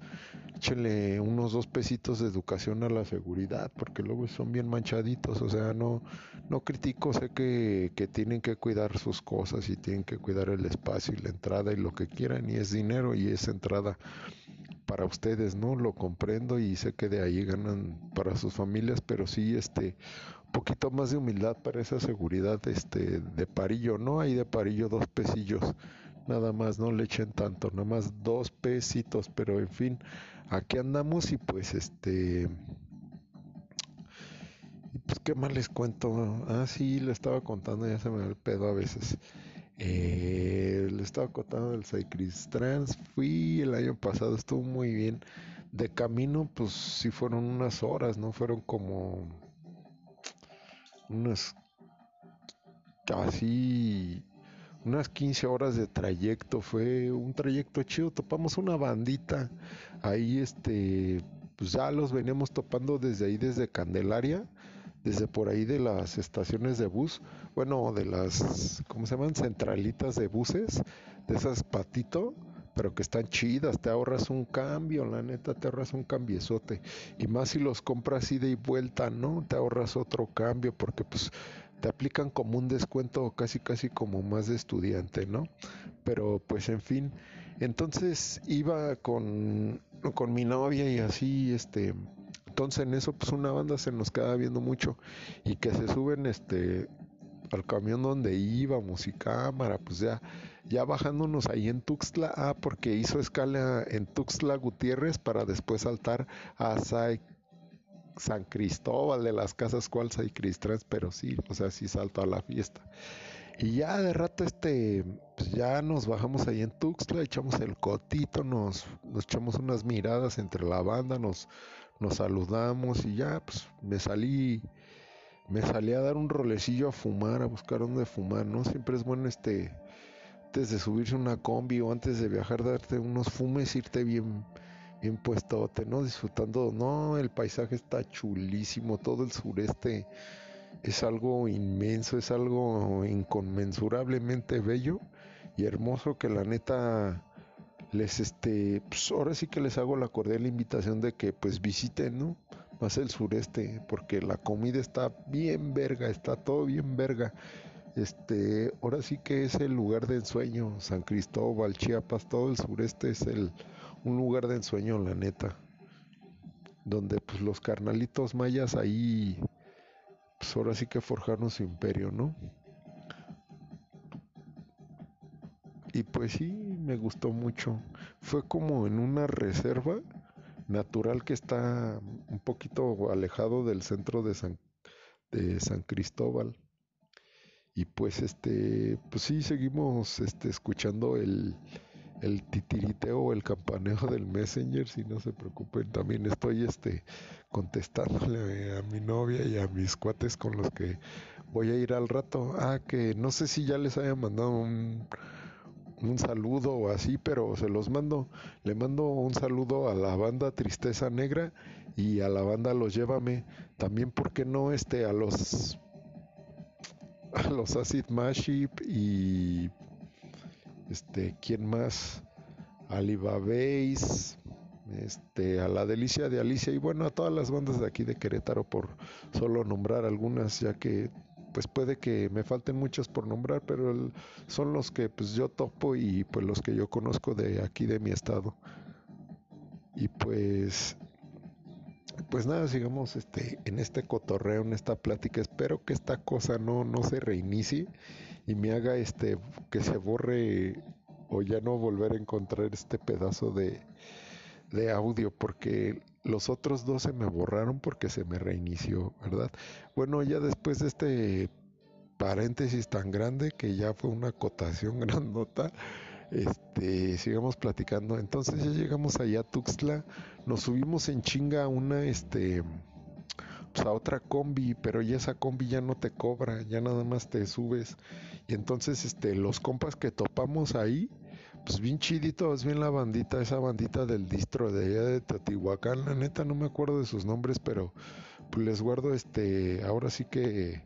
échenle unos dos pesitos de educación a la seguridad porque luego son bien manchaditos o sea no no critico sé que, que tienen que cuidar sus cosas y tienen que cuidar el espacio y la entrada y lo que quieran y es dinero y es entrada para ustedes, ¿no? Lo comprendo y sé que de ahí ganan para sus familias, pero sí, este, poquito más de humildad para esa seguridad, este, de parillo, ¿no? Hay de parillo dos pesillos, nada más, no le echen tanto, nada más dos pesitos, pero en fin, aquí andamos y pues, este, pues, ¿qué más les cuento? Ah, sí, le estaba contando, ya se me va el pedo a veces. Eh, le estaba contando del Trans, fui el año pasado, estuvo muy bien. De camino, pues sí fueron unas horas, ¿no? Fueron como unas casi unas 15 horas de trayecto. Fue un trayecto chido. Topamos una bandita. Ahí, este, pues ya los veníamos topando desde ahí, desde Candelaria desde por ahí de las estaciones de bus, bueno, de las, ¿cómo se llaman? Centralitas de buses, de esas patito, pero que están chidas, te ahorras un cambio, la neta, te ahorras un cambiezote. Y más si los compras ida y vuelta, ¿no? Te ahorras otro cambio, porque pues te aplican como un descuento casi casi como más de estudiante, ¿no? Pero pues en fin, entonces iba con, con mi novia y así, este, entonces en eso pues una banda se nos queda viendo mucho y que se suben este al camión donde íbamos y cámara, pues ya ya bajándonos ahí en Tuxtla, ah, porque hizo escala en Tuxtla Gutiérrez para después saltar a San Cristóbal de las Casas cual Sai Cristrans, pero sí, o sea, sí saltó a la fiesta. Y ya de rato este, pues ya nos bajamos ahí en Tuxtla, echamos el cotito, nos, nos echamos unas miradas entre la banda, nos, nos saludamos y ya pues me salí me salí a dar un rolecillo a fumar, a buscar dónde fumar, ¿no? Siempre es bueno este, antes de subirse una combi o antes de viajar, darte unos fumes, irte bien, bien puestote, ¿no? Disfrutando, no, el paisaje está chulísimo, todo el sureste es algo inmenso, es algo inconmensurablemente bello y hermoso que la neta les este pues ahora sí que les hago la cordial invitación de que pues visiten no más el sureste porque la comida está bien verga está todo bien verga este ahora sí que es el lugar de ensueño San Cristóbal Chiapas todo el sureste es el un lugar de ensueño la neta donde pues los carnalitos mayas ahí pues ahora sí que forjaron su imperio no y pues sí, me gustó mucho. Fue como en una reserva natural que está un poquito alejado del centro de San, de San Cristóbal. Y pues este, pues sí, seguimos este, escuchando el, el titiriteo, el campaneo del Messenger, si no se preocupen, también estoy este contestándole a mi novia y a mis cuates con los que voy a ir al rato. Ah, que no sé si ya les haya mandado un un saludo o así, pero se los mando. Le mando un saludo a la banda Tristeza Negra y a la banda Los Llévame. También, ¿por qué no? Este, a los a los Acid Maship y este, ¿quién más? Alibabéis, este, a la delicia de Alicia y bueno, a todas las bandas de aquí de Querétaro por solo nombrar algunas, ya que pues puede que me falten muchos por nombrar, pero son los que pues yo topo y pues los que yo conozco de aquí de mi estado. Y pues pues nada, sigamos este en este cotorreo, en esta plática. Espero que esta cosa no no se reinicie y me haga este que se borre o ya no volver a encontrar este pedazo de de audio porque los otros dos se me borraron porque se me reinició, ¿verdad? Bueno, ya después de este paréntesis tan grande que ya fue una acotación grandota, este, sigamos platicando. Entonces ya llegamos allá a Tuxtla, nos subimos en chinga a una, este, pues a otra combi, pero ya esa combi ya no te cobra, ya nada más te subes. Y entonces, este, los compas que topamos ahí, pues bien chiditos, bien la bandita, esa bandita del distro de allá de Teotihuacán, la neta no me acuerdo de sus nombres, pero pues les guardo este, ahora sí que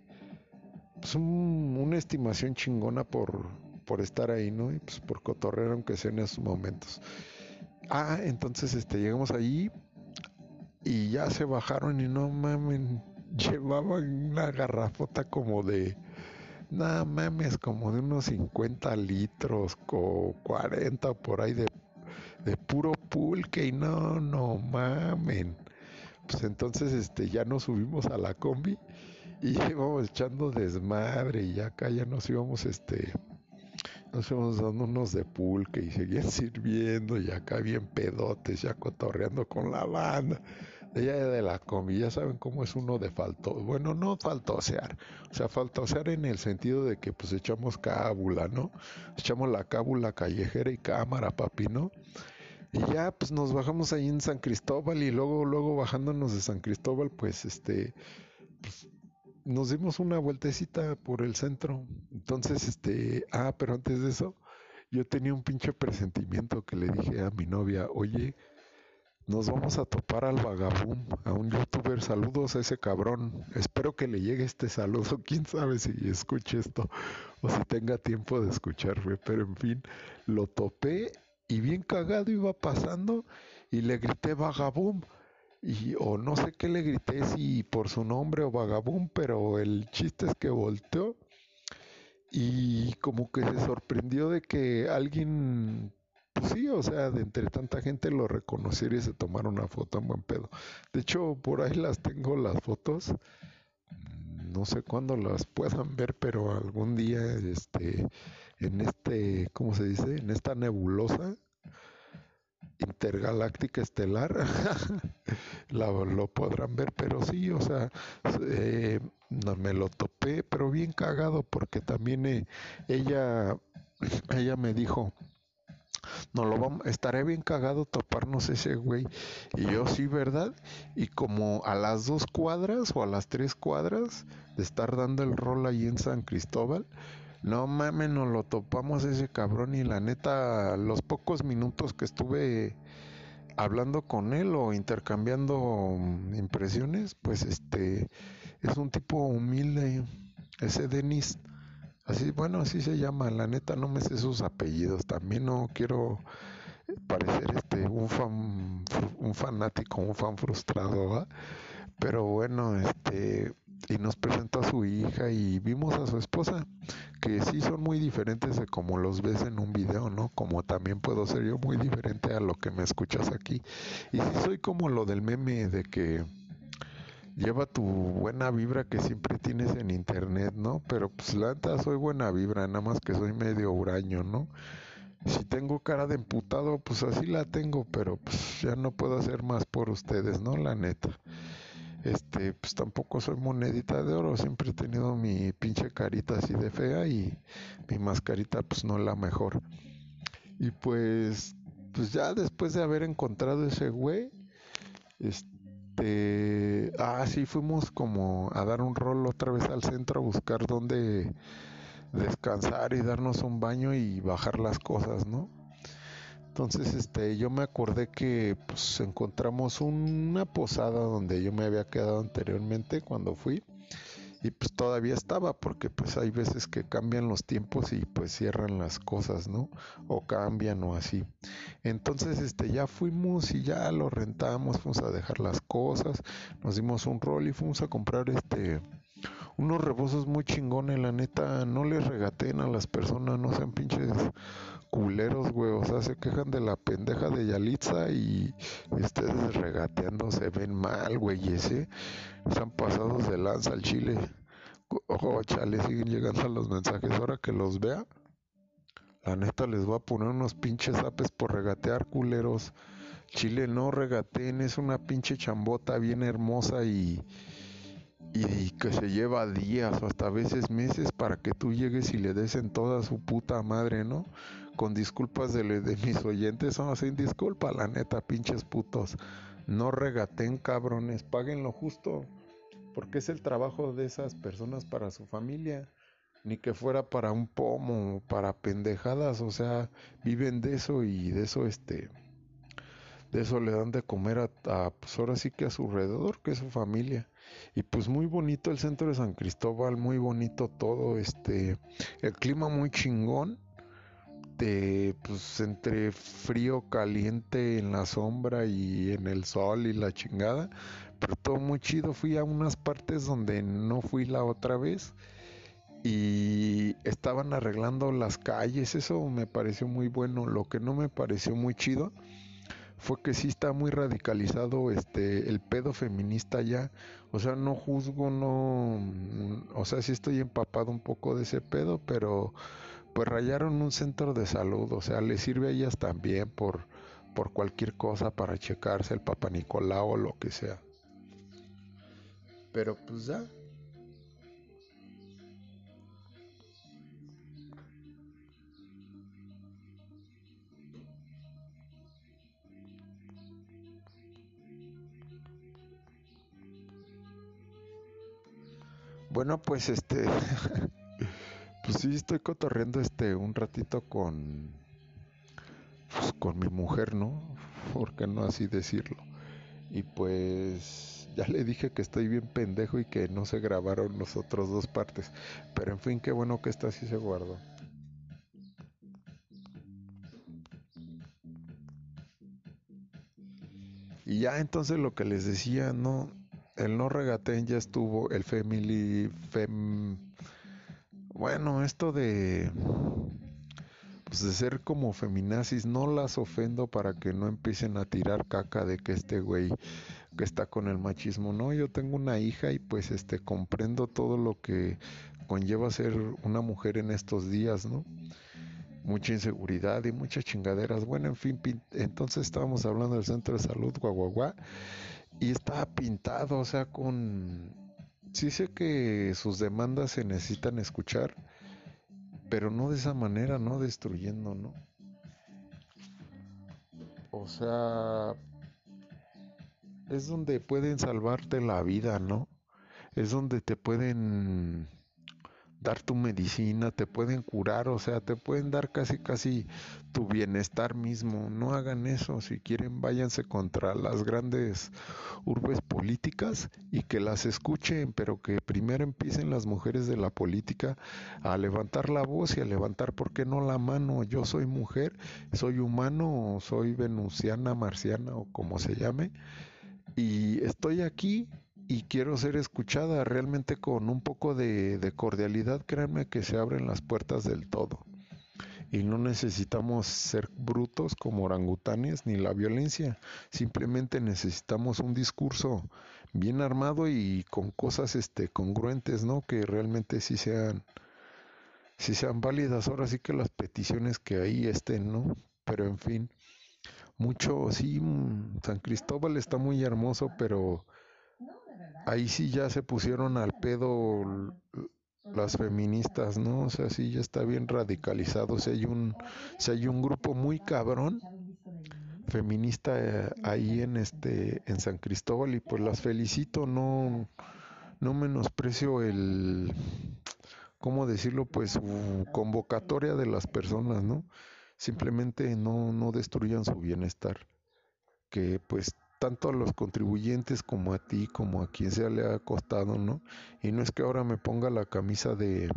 pues una estimación chingona por, por estar ahí, ¿no? Y pues por cotorrear aunque sea en esos momentos. Ah, entonces este llegamos allí y ya se bajaron y no mamen, llevaban una garrafota como de no mames, como de unos 50 litros o 40 por ahí de, de puro pulque y no, no mamen. Pues entonces este ya nos subimos a la combi y íbamos echando desmadre y acá ya nos íbamos este nos íbamos dando unos de pulque y seguían sirviendo y acá bien pedotes ya cotorreando con la banda ella de la combi, ya saben cómo es uno de falto, bueno, no faltosear, o sea, faltosear en el sentido de que pues echamos cábula, ¿no? Echamos la cábula callejera y cámara, papi, ¿no? Y ya pues nos bajamos ahí en San Cristóbal y luego, luego bajándonos de San Cristóbal, pues este, pues, nos dimos una vueltecita por el centro. Entonces, este, ah, pero antes de eso, yo tenía un pinche presentimiento que le dije a mi novia, oye, nos vamos a topar al vagabundo, a un youtuber. Saludos a ese cabrón. Espero que le llegue este saludo. Quién sabe si escuche esto o si tenga tiempo de escucharme. Pero en fin, lo topé y bien cagado iba pasando y le grité vagabum. Y, o no sé qué le grité, si por su nombre o vagabum, pero el chiste es que volteó y como que se sorprendió de que alguien pues sí, o sea, de entre tanta gente lo reconocer y se tomar una foto en buen pedo. De hecho, por ahí las tengo las fotos. No sé cuándo las puedan ver, pero algún día, este, en este, ¿cómo se dice? En esta nebulosa intergaláctica estelar, lo podrán ver, pero sí, o sea, eh, me lo topé, pero bien cagado porque también eh, ella, ella me dijo, no lo vamos, estaré bien cagado toparnos ese güey. Y yo sí, ¿verdad? Y como a las dos cuadras o a las tres cuadras de estar dando el rol ahí en San Cristóbal, no mames, nos lo topamos ese cabrón y la neta, los pocos minutos que estuve hablando con él o intercambiando impresiones, pues este es un tipo humilde, ese Denis, así bueno, así se llama, la neta no me sé sus apellidos, también no quiero parecer este un fan un fanático, un fan frustrado, ¿va? pero bueno, este y nos presentó a su hija y vimos a su esposa, que sí son muy diferentes de como los ves en un video, ¿no? Como también puedo ser yo muy diferente a lo que me escuchas aquí. Y sí soy como lo del meme de que lleva tu buena vibra que siempre tienes en internet, ¿no? Pero pues la neta soy buena vibra, nada más que soy medio huraño, ¿no? Si tengo cara de emputado, pues así la tengo, pero pues ya no puedo hacer más por ustedes, ¿no? La neta este, pues tampoco soy monedita de oro, siempre he tenido mi pinche carita así de fea y mi mascarita pues no la mejor. Y pues, pues ya después de haber encontrado ese güey, este, ah, sí, fuimos como a dar un rol otra vez al centro a buscar dónde descansar y darnos un baño y bajar las cosas, ¿no? Entonces, este, yo me acordé que pues encontramos una posada donde yo me había quedado anteriormente cuando fui y pues todavía estaba porque pues hay veces que cambian los tiempos y pues cierran las cosas, ¿no? O cambian o así. Entonces, este, ya fuimos y ya lo rentamos, fuimos a dejar las cosas, nos dimos un rol y fuimos a comprar este unos rebozos muy chingones, la neta, no les regaten a las personas, no sean pinches culeros, güey. O sea, se quejan de la pendeja de Yalitza y ustedes regateando se ven mal, güey. Ese, están pasados de lanza al chile. Ojo, chale, siguen llegando los mensajes. Ahora que los vea, la neta les voy a poner unos pinches apes por regatear, culeros. Chile, no regateen, es una pinche chambota bien hermosa y y que se lleva días o hasta veces meses para que tú llegues y le des en toda su puta madre, ¿no? Con disculpas de, mis oyentes, son sin disculpa, la neta, pinches putos. No regaten, cabrones, paguen lo justo, porque es el trabajo de esas personas para su familia, ni que fuera para un pomo, para pendejadas, o sea, viven de eso y de eso, este, de eso le dan de comer a, a pues ahora sí que a su alrededor, que es su familia. Y pues muy bonito el centro de San Cristóbal, muy bonito todo, este, el clima muy chingón pues entre frío, caliente, en la sombra y en el sol y la chingada, pero todo muy chido. Fui a unas partes donde no fui la otra vez y estaban arreglando las calles, eso me pareció muy bueno. Lo que no me pareció muy chido fue que sí está muy radicalizado este el pedo feminista ya, o sea, no juzgo, no, o sea, sí estoy empapado un poco de ese pedo, pero pues rayaron un centro de salud, o sea, le sirve a ellas también por, por cualquier cosa para checarse el Papa Nicolau o lo que sea. Pero pues ya. Bueno, pues este Pues sí, estoy cotorreando este un ratito con pues, con mi mujer, ¿no? ¿Por qué no así decirlo? Y pues ya le dije que estoy bien pendejo y que no se grabaron los otros dos partes. Pero en fin, qué bueno que esta sí se guardó. Y ya entonces lo que les decía, no, el no regateen ya estuvo, el family, fem, bueno, esto de pues de ser como feminazis, no las ofendo para que no empiecen a tirar caca de que este güey que está con el machismo. No, yo tengo una hija y pues este comprendo todo lo que conlleva ser una mujer en estos días, ¿no? Mucha inseguridad y muchas chingaderas. Bueno, en fin, entonces estábamos hablando del centro de salud, guaguaguá, y estaba pintado, o sea, con sí sé que sus demandas se necesitan escuchar, pero no de esa manera, no destruyendo, ¿no? o sea, es donde pueden salvarte la vida, ¿no? Es donde te pueden dar tu medicina, te pueden curar, o sea, te pueden dar casi casi tu bienestar mismo. No hagan eso, si quieren váyanse contra las grandes urbes políticas y que las escuchen, pero que primero empiecen las mujeres de la política a levantar la voz y a levantar, ¿por qué no la mano? Yo soy mujer, soy humano, soy venusiana, marciana o como se llame, y estoy aquí y quiero ser escuchada realmente con un poco de, cordialidad, créanme que se abren las puertas del todo. Y no necesitamos ser brutos como orangutanes ni la violencia, simplemente necesitamos un discurso bien armado y con cosas este congruentes, ¿no? Que realmente sí sean sí sean válidas. Ahora sí que las peticiones que ahí estén, ¿no? Pero en fin, mucho sí mm, San Cristóbal está muy hermoso, pero ahí sí ya se pusieron al pedo las feministas, ¿no? O sea, sí ya está bien radicalizado. Si hay un, hay un grupo muy cabrón feminista eh, ahí en este, en San Cristóbal y pues las felicito, no, no menosprecio el, ¿cómo decirlo? Pues su convocatoria de las personas, ¿no? Simplemente no, no destruyan su bienestar. Que pues tanto a los contribuyentes como a ti, como a quien sea le ha costado, ¿no? Y no es que ahora me ponga la camisa de,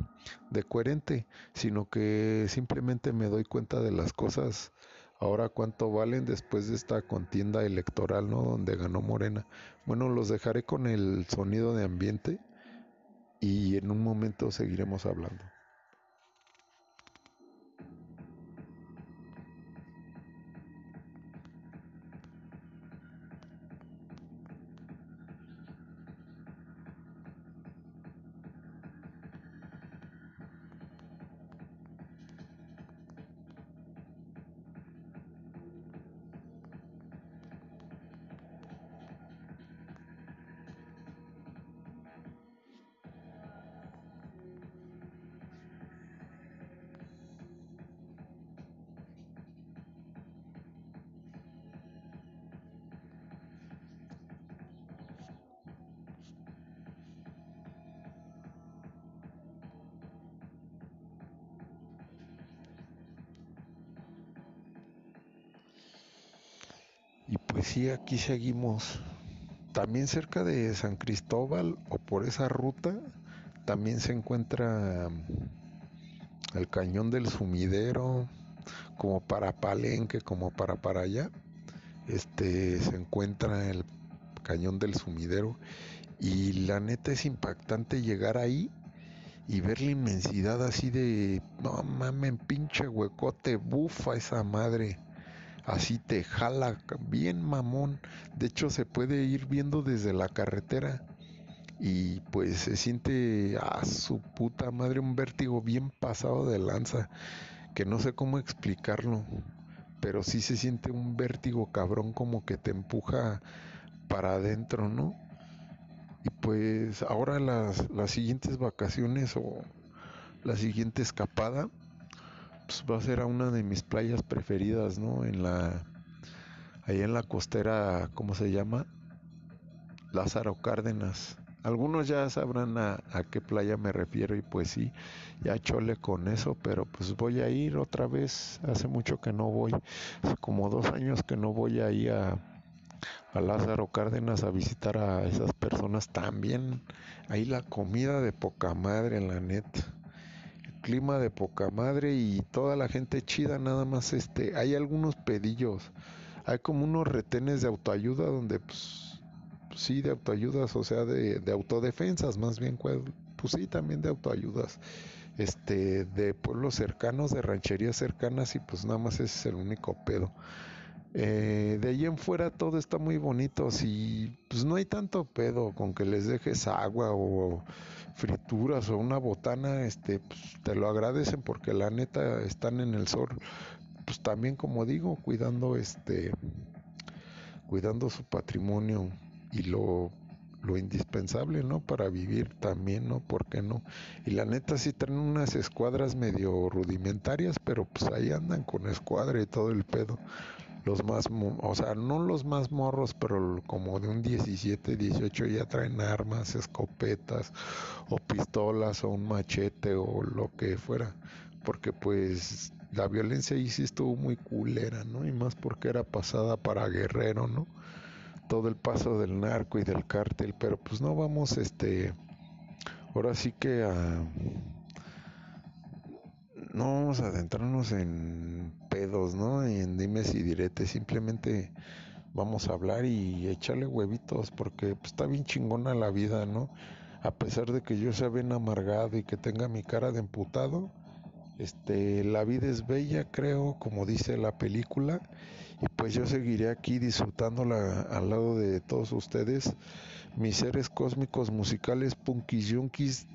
de coherente, sino que simplemente me doy cuenta de las cosas ahora cuánto valen después de esta contienda electoral, ¿no? Donde ganó Morena. Bueno, los dejaré con el sonido de ambiente y en un momento seguiremos hablando. Pues sí, aquí seguimos. También cerca de San Cristóbal o por esa ruta también se encuentra el cañón del sumidero, como para Palenque, como para para allá. Este se encuentra el cañón del sumidero y la neta es impactante llegar ahí y ver la inmensidad así de no mames, pinche huecote, bufa esa madre así te jala bien mamón. De hecho se puede ir viendo desde la carretera y pues se siente a su puta madre un vértigo bien pasado de lanza que no sé cómo explicarlo, pero sí se siente un vértigo cabrón como que te empuja para adentro, ¿no? Y pues ahora las, las siguientes vacaciones o la siguiente escapada pues, va a ser a una de mis playas preferidas, ¿no? En la, ahí en la costera, ¿cómo se llama? Lázaro Cárdenas. Algunos ya sabrán a, qué playa me refiero y pues sí, ya chole con eso, pero pues voy a ir otra vez. Hace mucho que no voy, hace como dos años que no voy ahí a, a Lázaro Cárdenas a visitar a esas personas también. Ahí la comida de poca madre, en la neta clima de poca madre y toda la gente chida, nada más este, hay algunos pedillos, hay como unos retenes de autoayuda donde pues, sí de autoayudas, o sea de, de autodefensas más bien, pues, pues sí también de autoayudas, este, de pueblos cercanos, de rancherías cercanas y pues nada más ese es el único pedo. Eh, de ahí en fuera todo está muy bonito, si pues no hay tanto pedo con que les dejes agua o frituras o una botana, este, pues, te lo agradecen porque la neta están en el sol, pues también como digo, cuidando este, cuidando su patrimonio y lo lo indispensable, ¿no? Para vivir también, ¿no? ¿Por qué no? Y la neta sí traen unas escuadras medio rudimentarias, pero pues ahí andan con escuadra y todo el pedo. Los más, o sea, no los más morros, pero como de un 17, 18 ya traen armas, escopetas o pistolas o un machete o lo que fuera, porque pues la violencia ahí sí estuvo muy culera, ¿no? Y más porque era pasada para guerrero, ¿no? Todo el paso del narco y del cártel, pero pues no vamos, este, ahora sí que a no vamos a adentrarnos en pedos, ¿no? En dimes y diretes, simplemente vamos a hablar y echarle huevitos porque pues, está bien chingona la vida, ¿no? A pesar de que yo sea bien amargado y que tenga mi cara de emputado, este, la vida es bella, creo, como dice la película, y pues yo seguiré aquí disfrutándola al lado de todos ustedes, mis seres cósmicos musicales punkis yunkis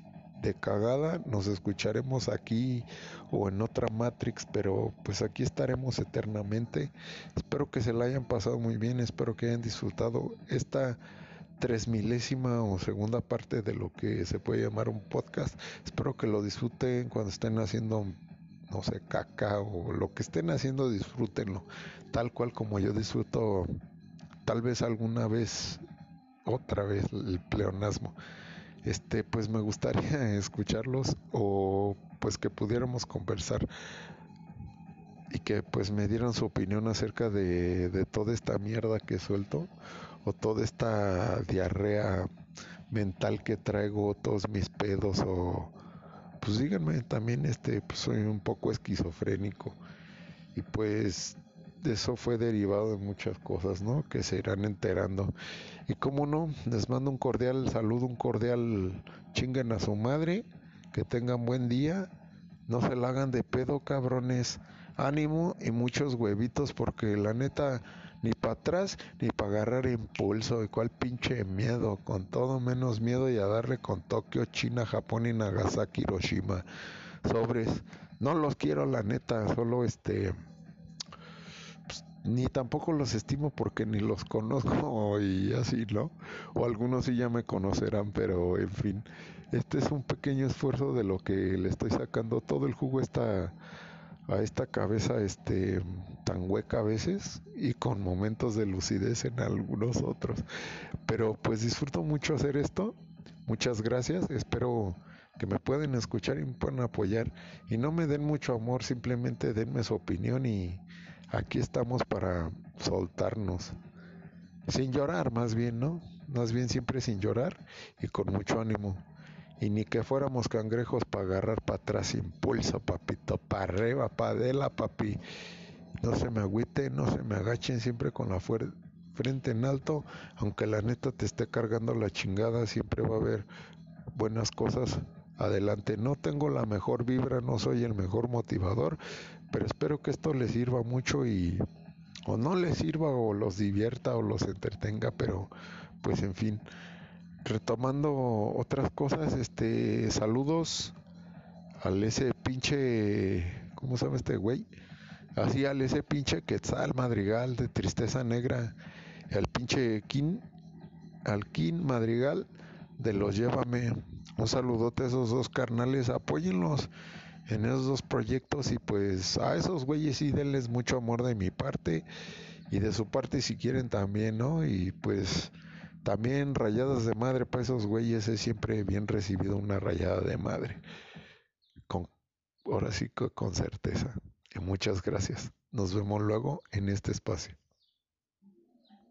de cagada, nos escucharemos aquí o en otra Matrix, pero pues aquí estaremos eternamente. Espero que se la hayan pasado muy bien, espero que hayan disfrutado esta tres milésima o segunda parte de lo que se puede llamar un podcast. Espero que lo disfruten cuando estén haciendo, no sé, caca o lo que estén haciendo, disfrútenlo, tal cual como yo disfruto, tal vez alguna vez, otra vez el pleonasmo este pues me gustaría escucharlos o pues que pudiéramos conversar y que pues me dieran su opinión acerca de, de toda esta mierda que suelto o toda esta diarrea mental que traigo, todos mis pedos o pues díganme también este pues soy un poco esquizofrénico y pues eso fue derivado de muchas cosas, ¿no? Que se irán enterando. Y como no, les mando un cordial saludo, un cordial chinguen a su madre, que tengan buen día, no se la hagan de pedo, cabrones. Ánimo y muchos huevitos, porque la neta, ni para atrás ni para agarrar impulso. Y cuál pinche miedo, con todo menos miedo y a darle con Tokio, China, Japón y Nagasaki, Hiroshima. Sobres. No los quiero, la neta, solo este ni tampoco los estimo porque ni los conozco y así, ¿no? O algunos sí ya me conocerán, pero en fin, este es un pequeño esfuerzo de lo que le estoy sacando todo el jugo está a esta cabeza este tan hueca a veces y con momentos de lucidez en algunos otros. Pero pues disfruto mucho hacer esto. Muchas gracias. Espero que me pueden escuchar y me puedan apoyar y no me den mucho amor, simplemente denme su opinión y aquí estamos para soltarnos. Sin llorar, más bien, ¿no? Más bien siempre sin llorar y con mucho ánimo. Y ni que fuéramos cangrejos para agarrar para atrás, impulso, papito, para arriba, para adela, papi. No se me agüiten, no se me agachen siempre con la frente en alto, aunque la neta te esté cargando la chingada, siempre va a haber buenas cosas adelante. No tengo la mejor vibra, no soy el mejor motivador, pero espero que esto les sirva mucho y o no les sirva o los divierta o los entretenga, pero pues en fin, retomando otras cosas, este saludos al ese pinche ¿cómo se llama este güey? Así al ese pinche Quetzal Madrigal de Tristeza Negra, al pinche Kin, al Kin Madrigal de los Llévame. Un saludote a esos dos carnales, apóyenlos en esos dos proyectos y pues a esos güeyes sí denles mucho amor de mi parte y de su parte si quieren también, ¿no? Y pues también rayadas de madre para esos güeyes es siempre bien recibido una rayada de madre. Con, ahora sí con certeza. Y muchas gracias. Nos vemos luego en este espacio.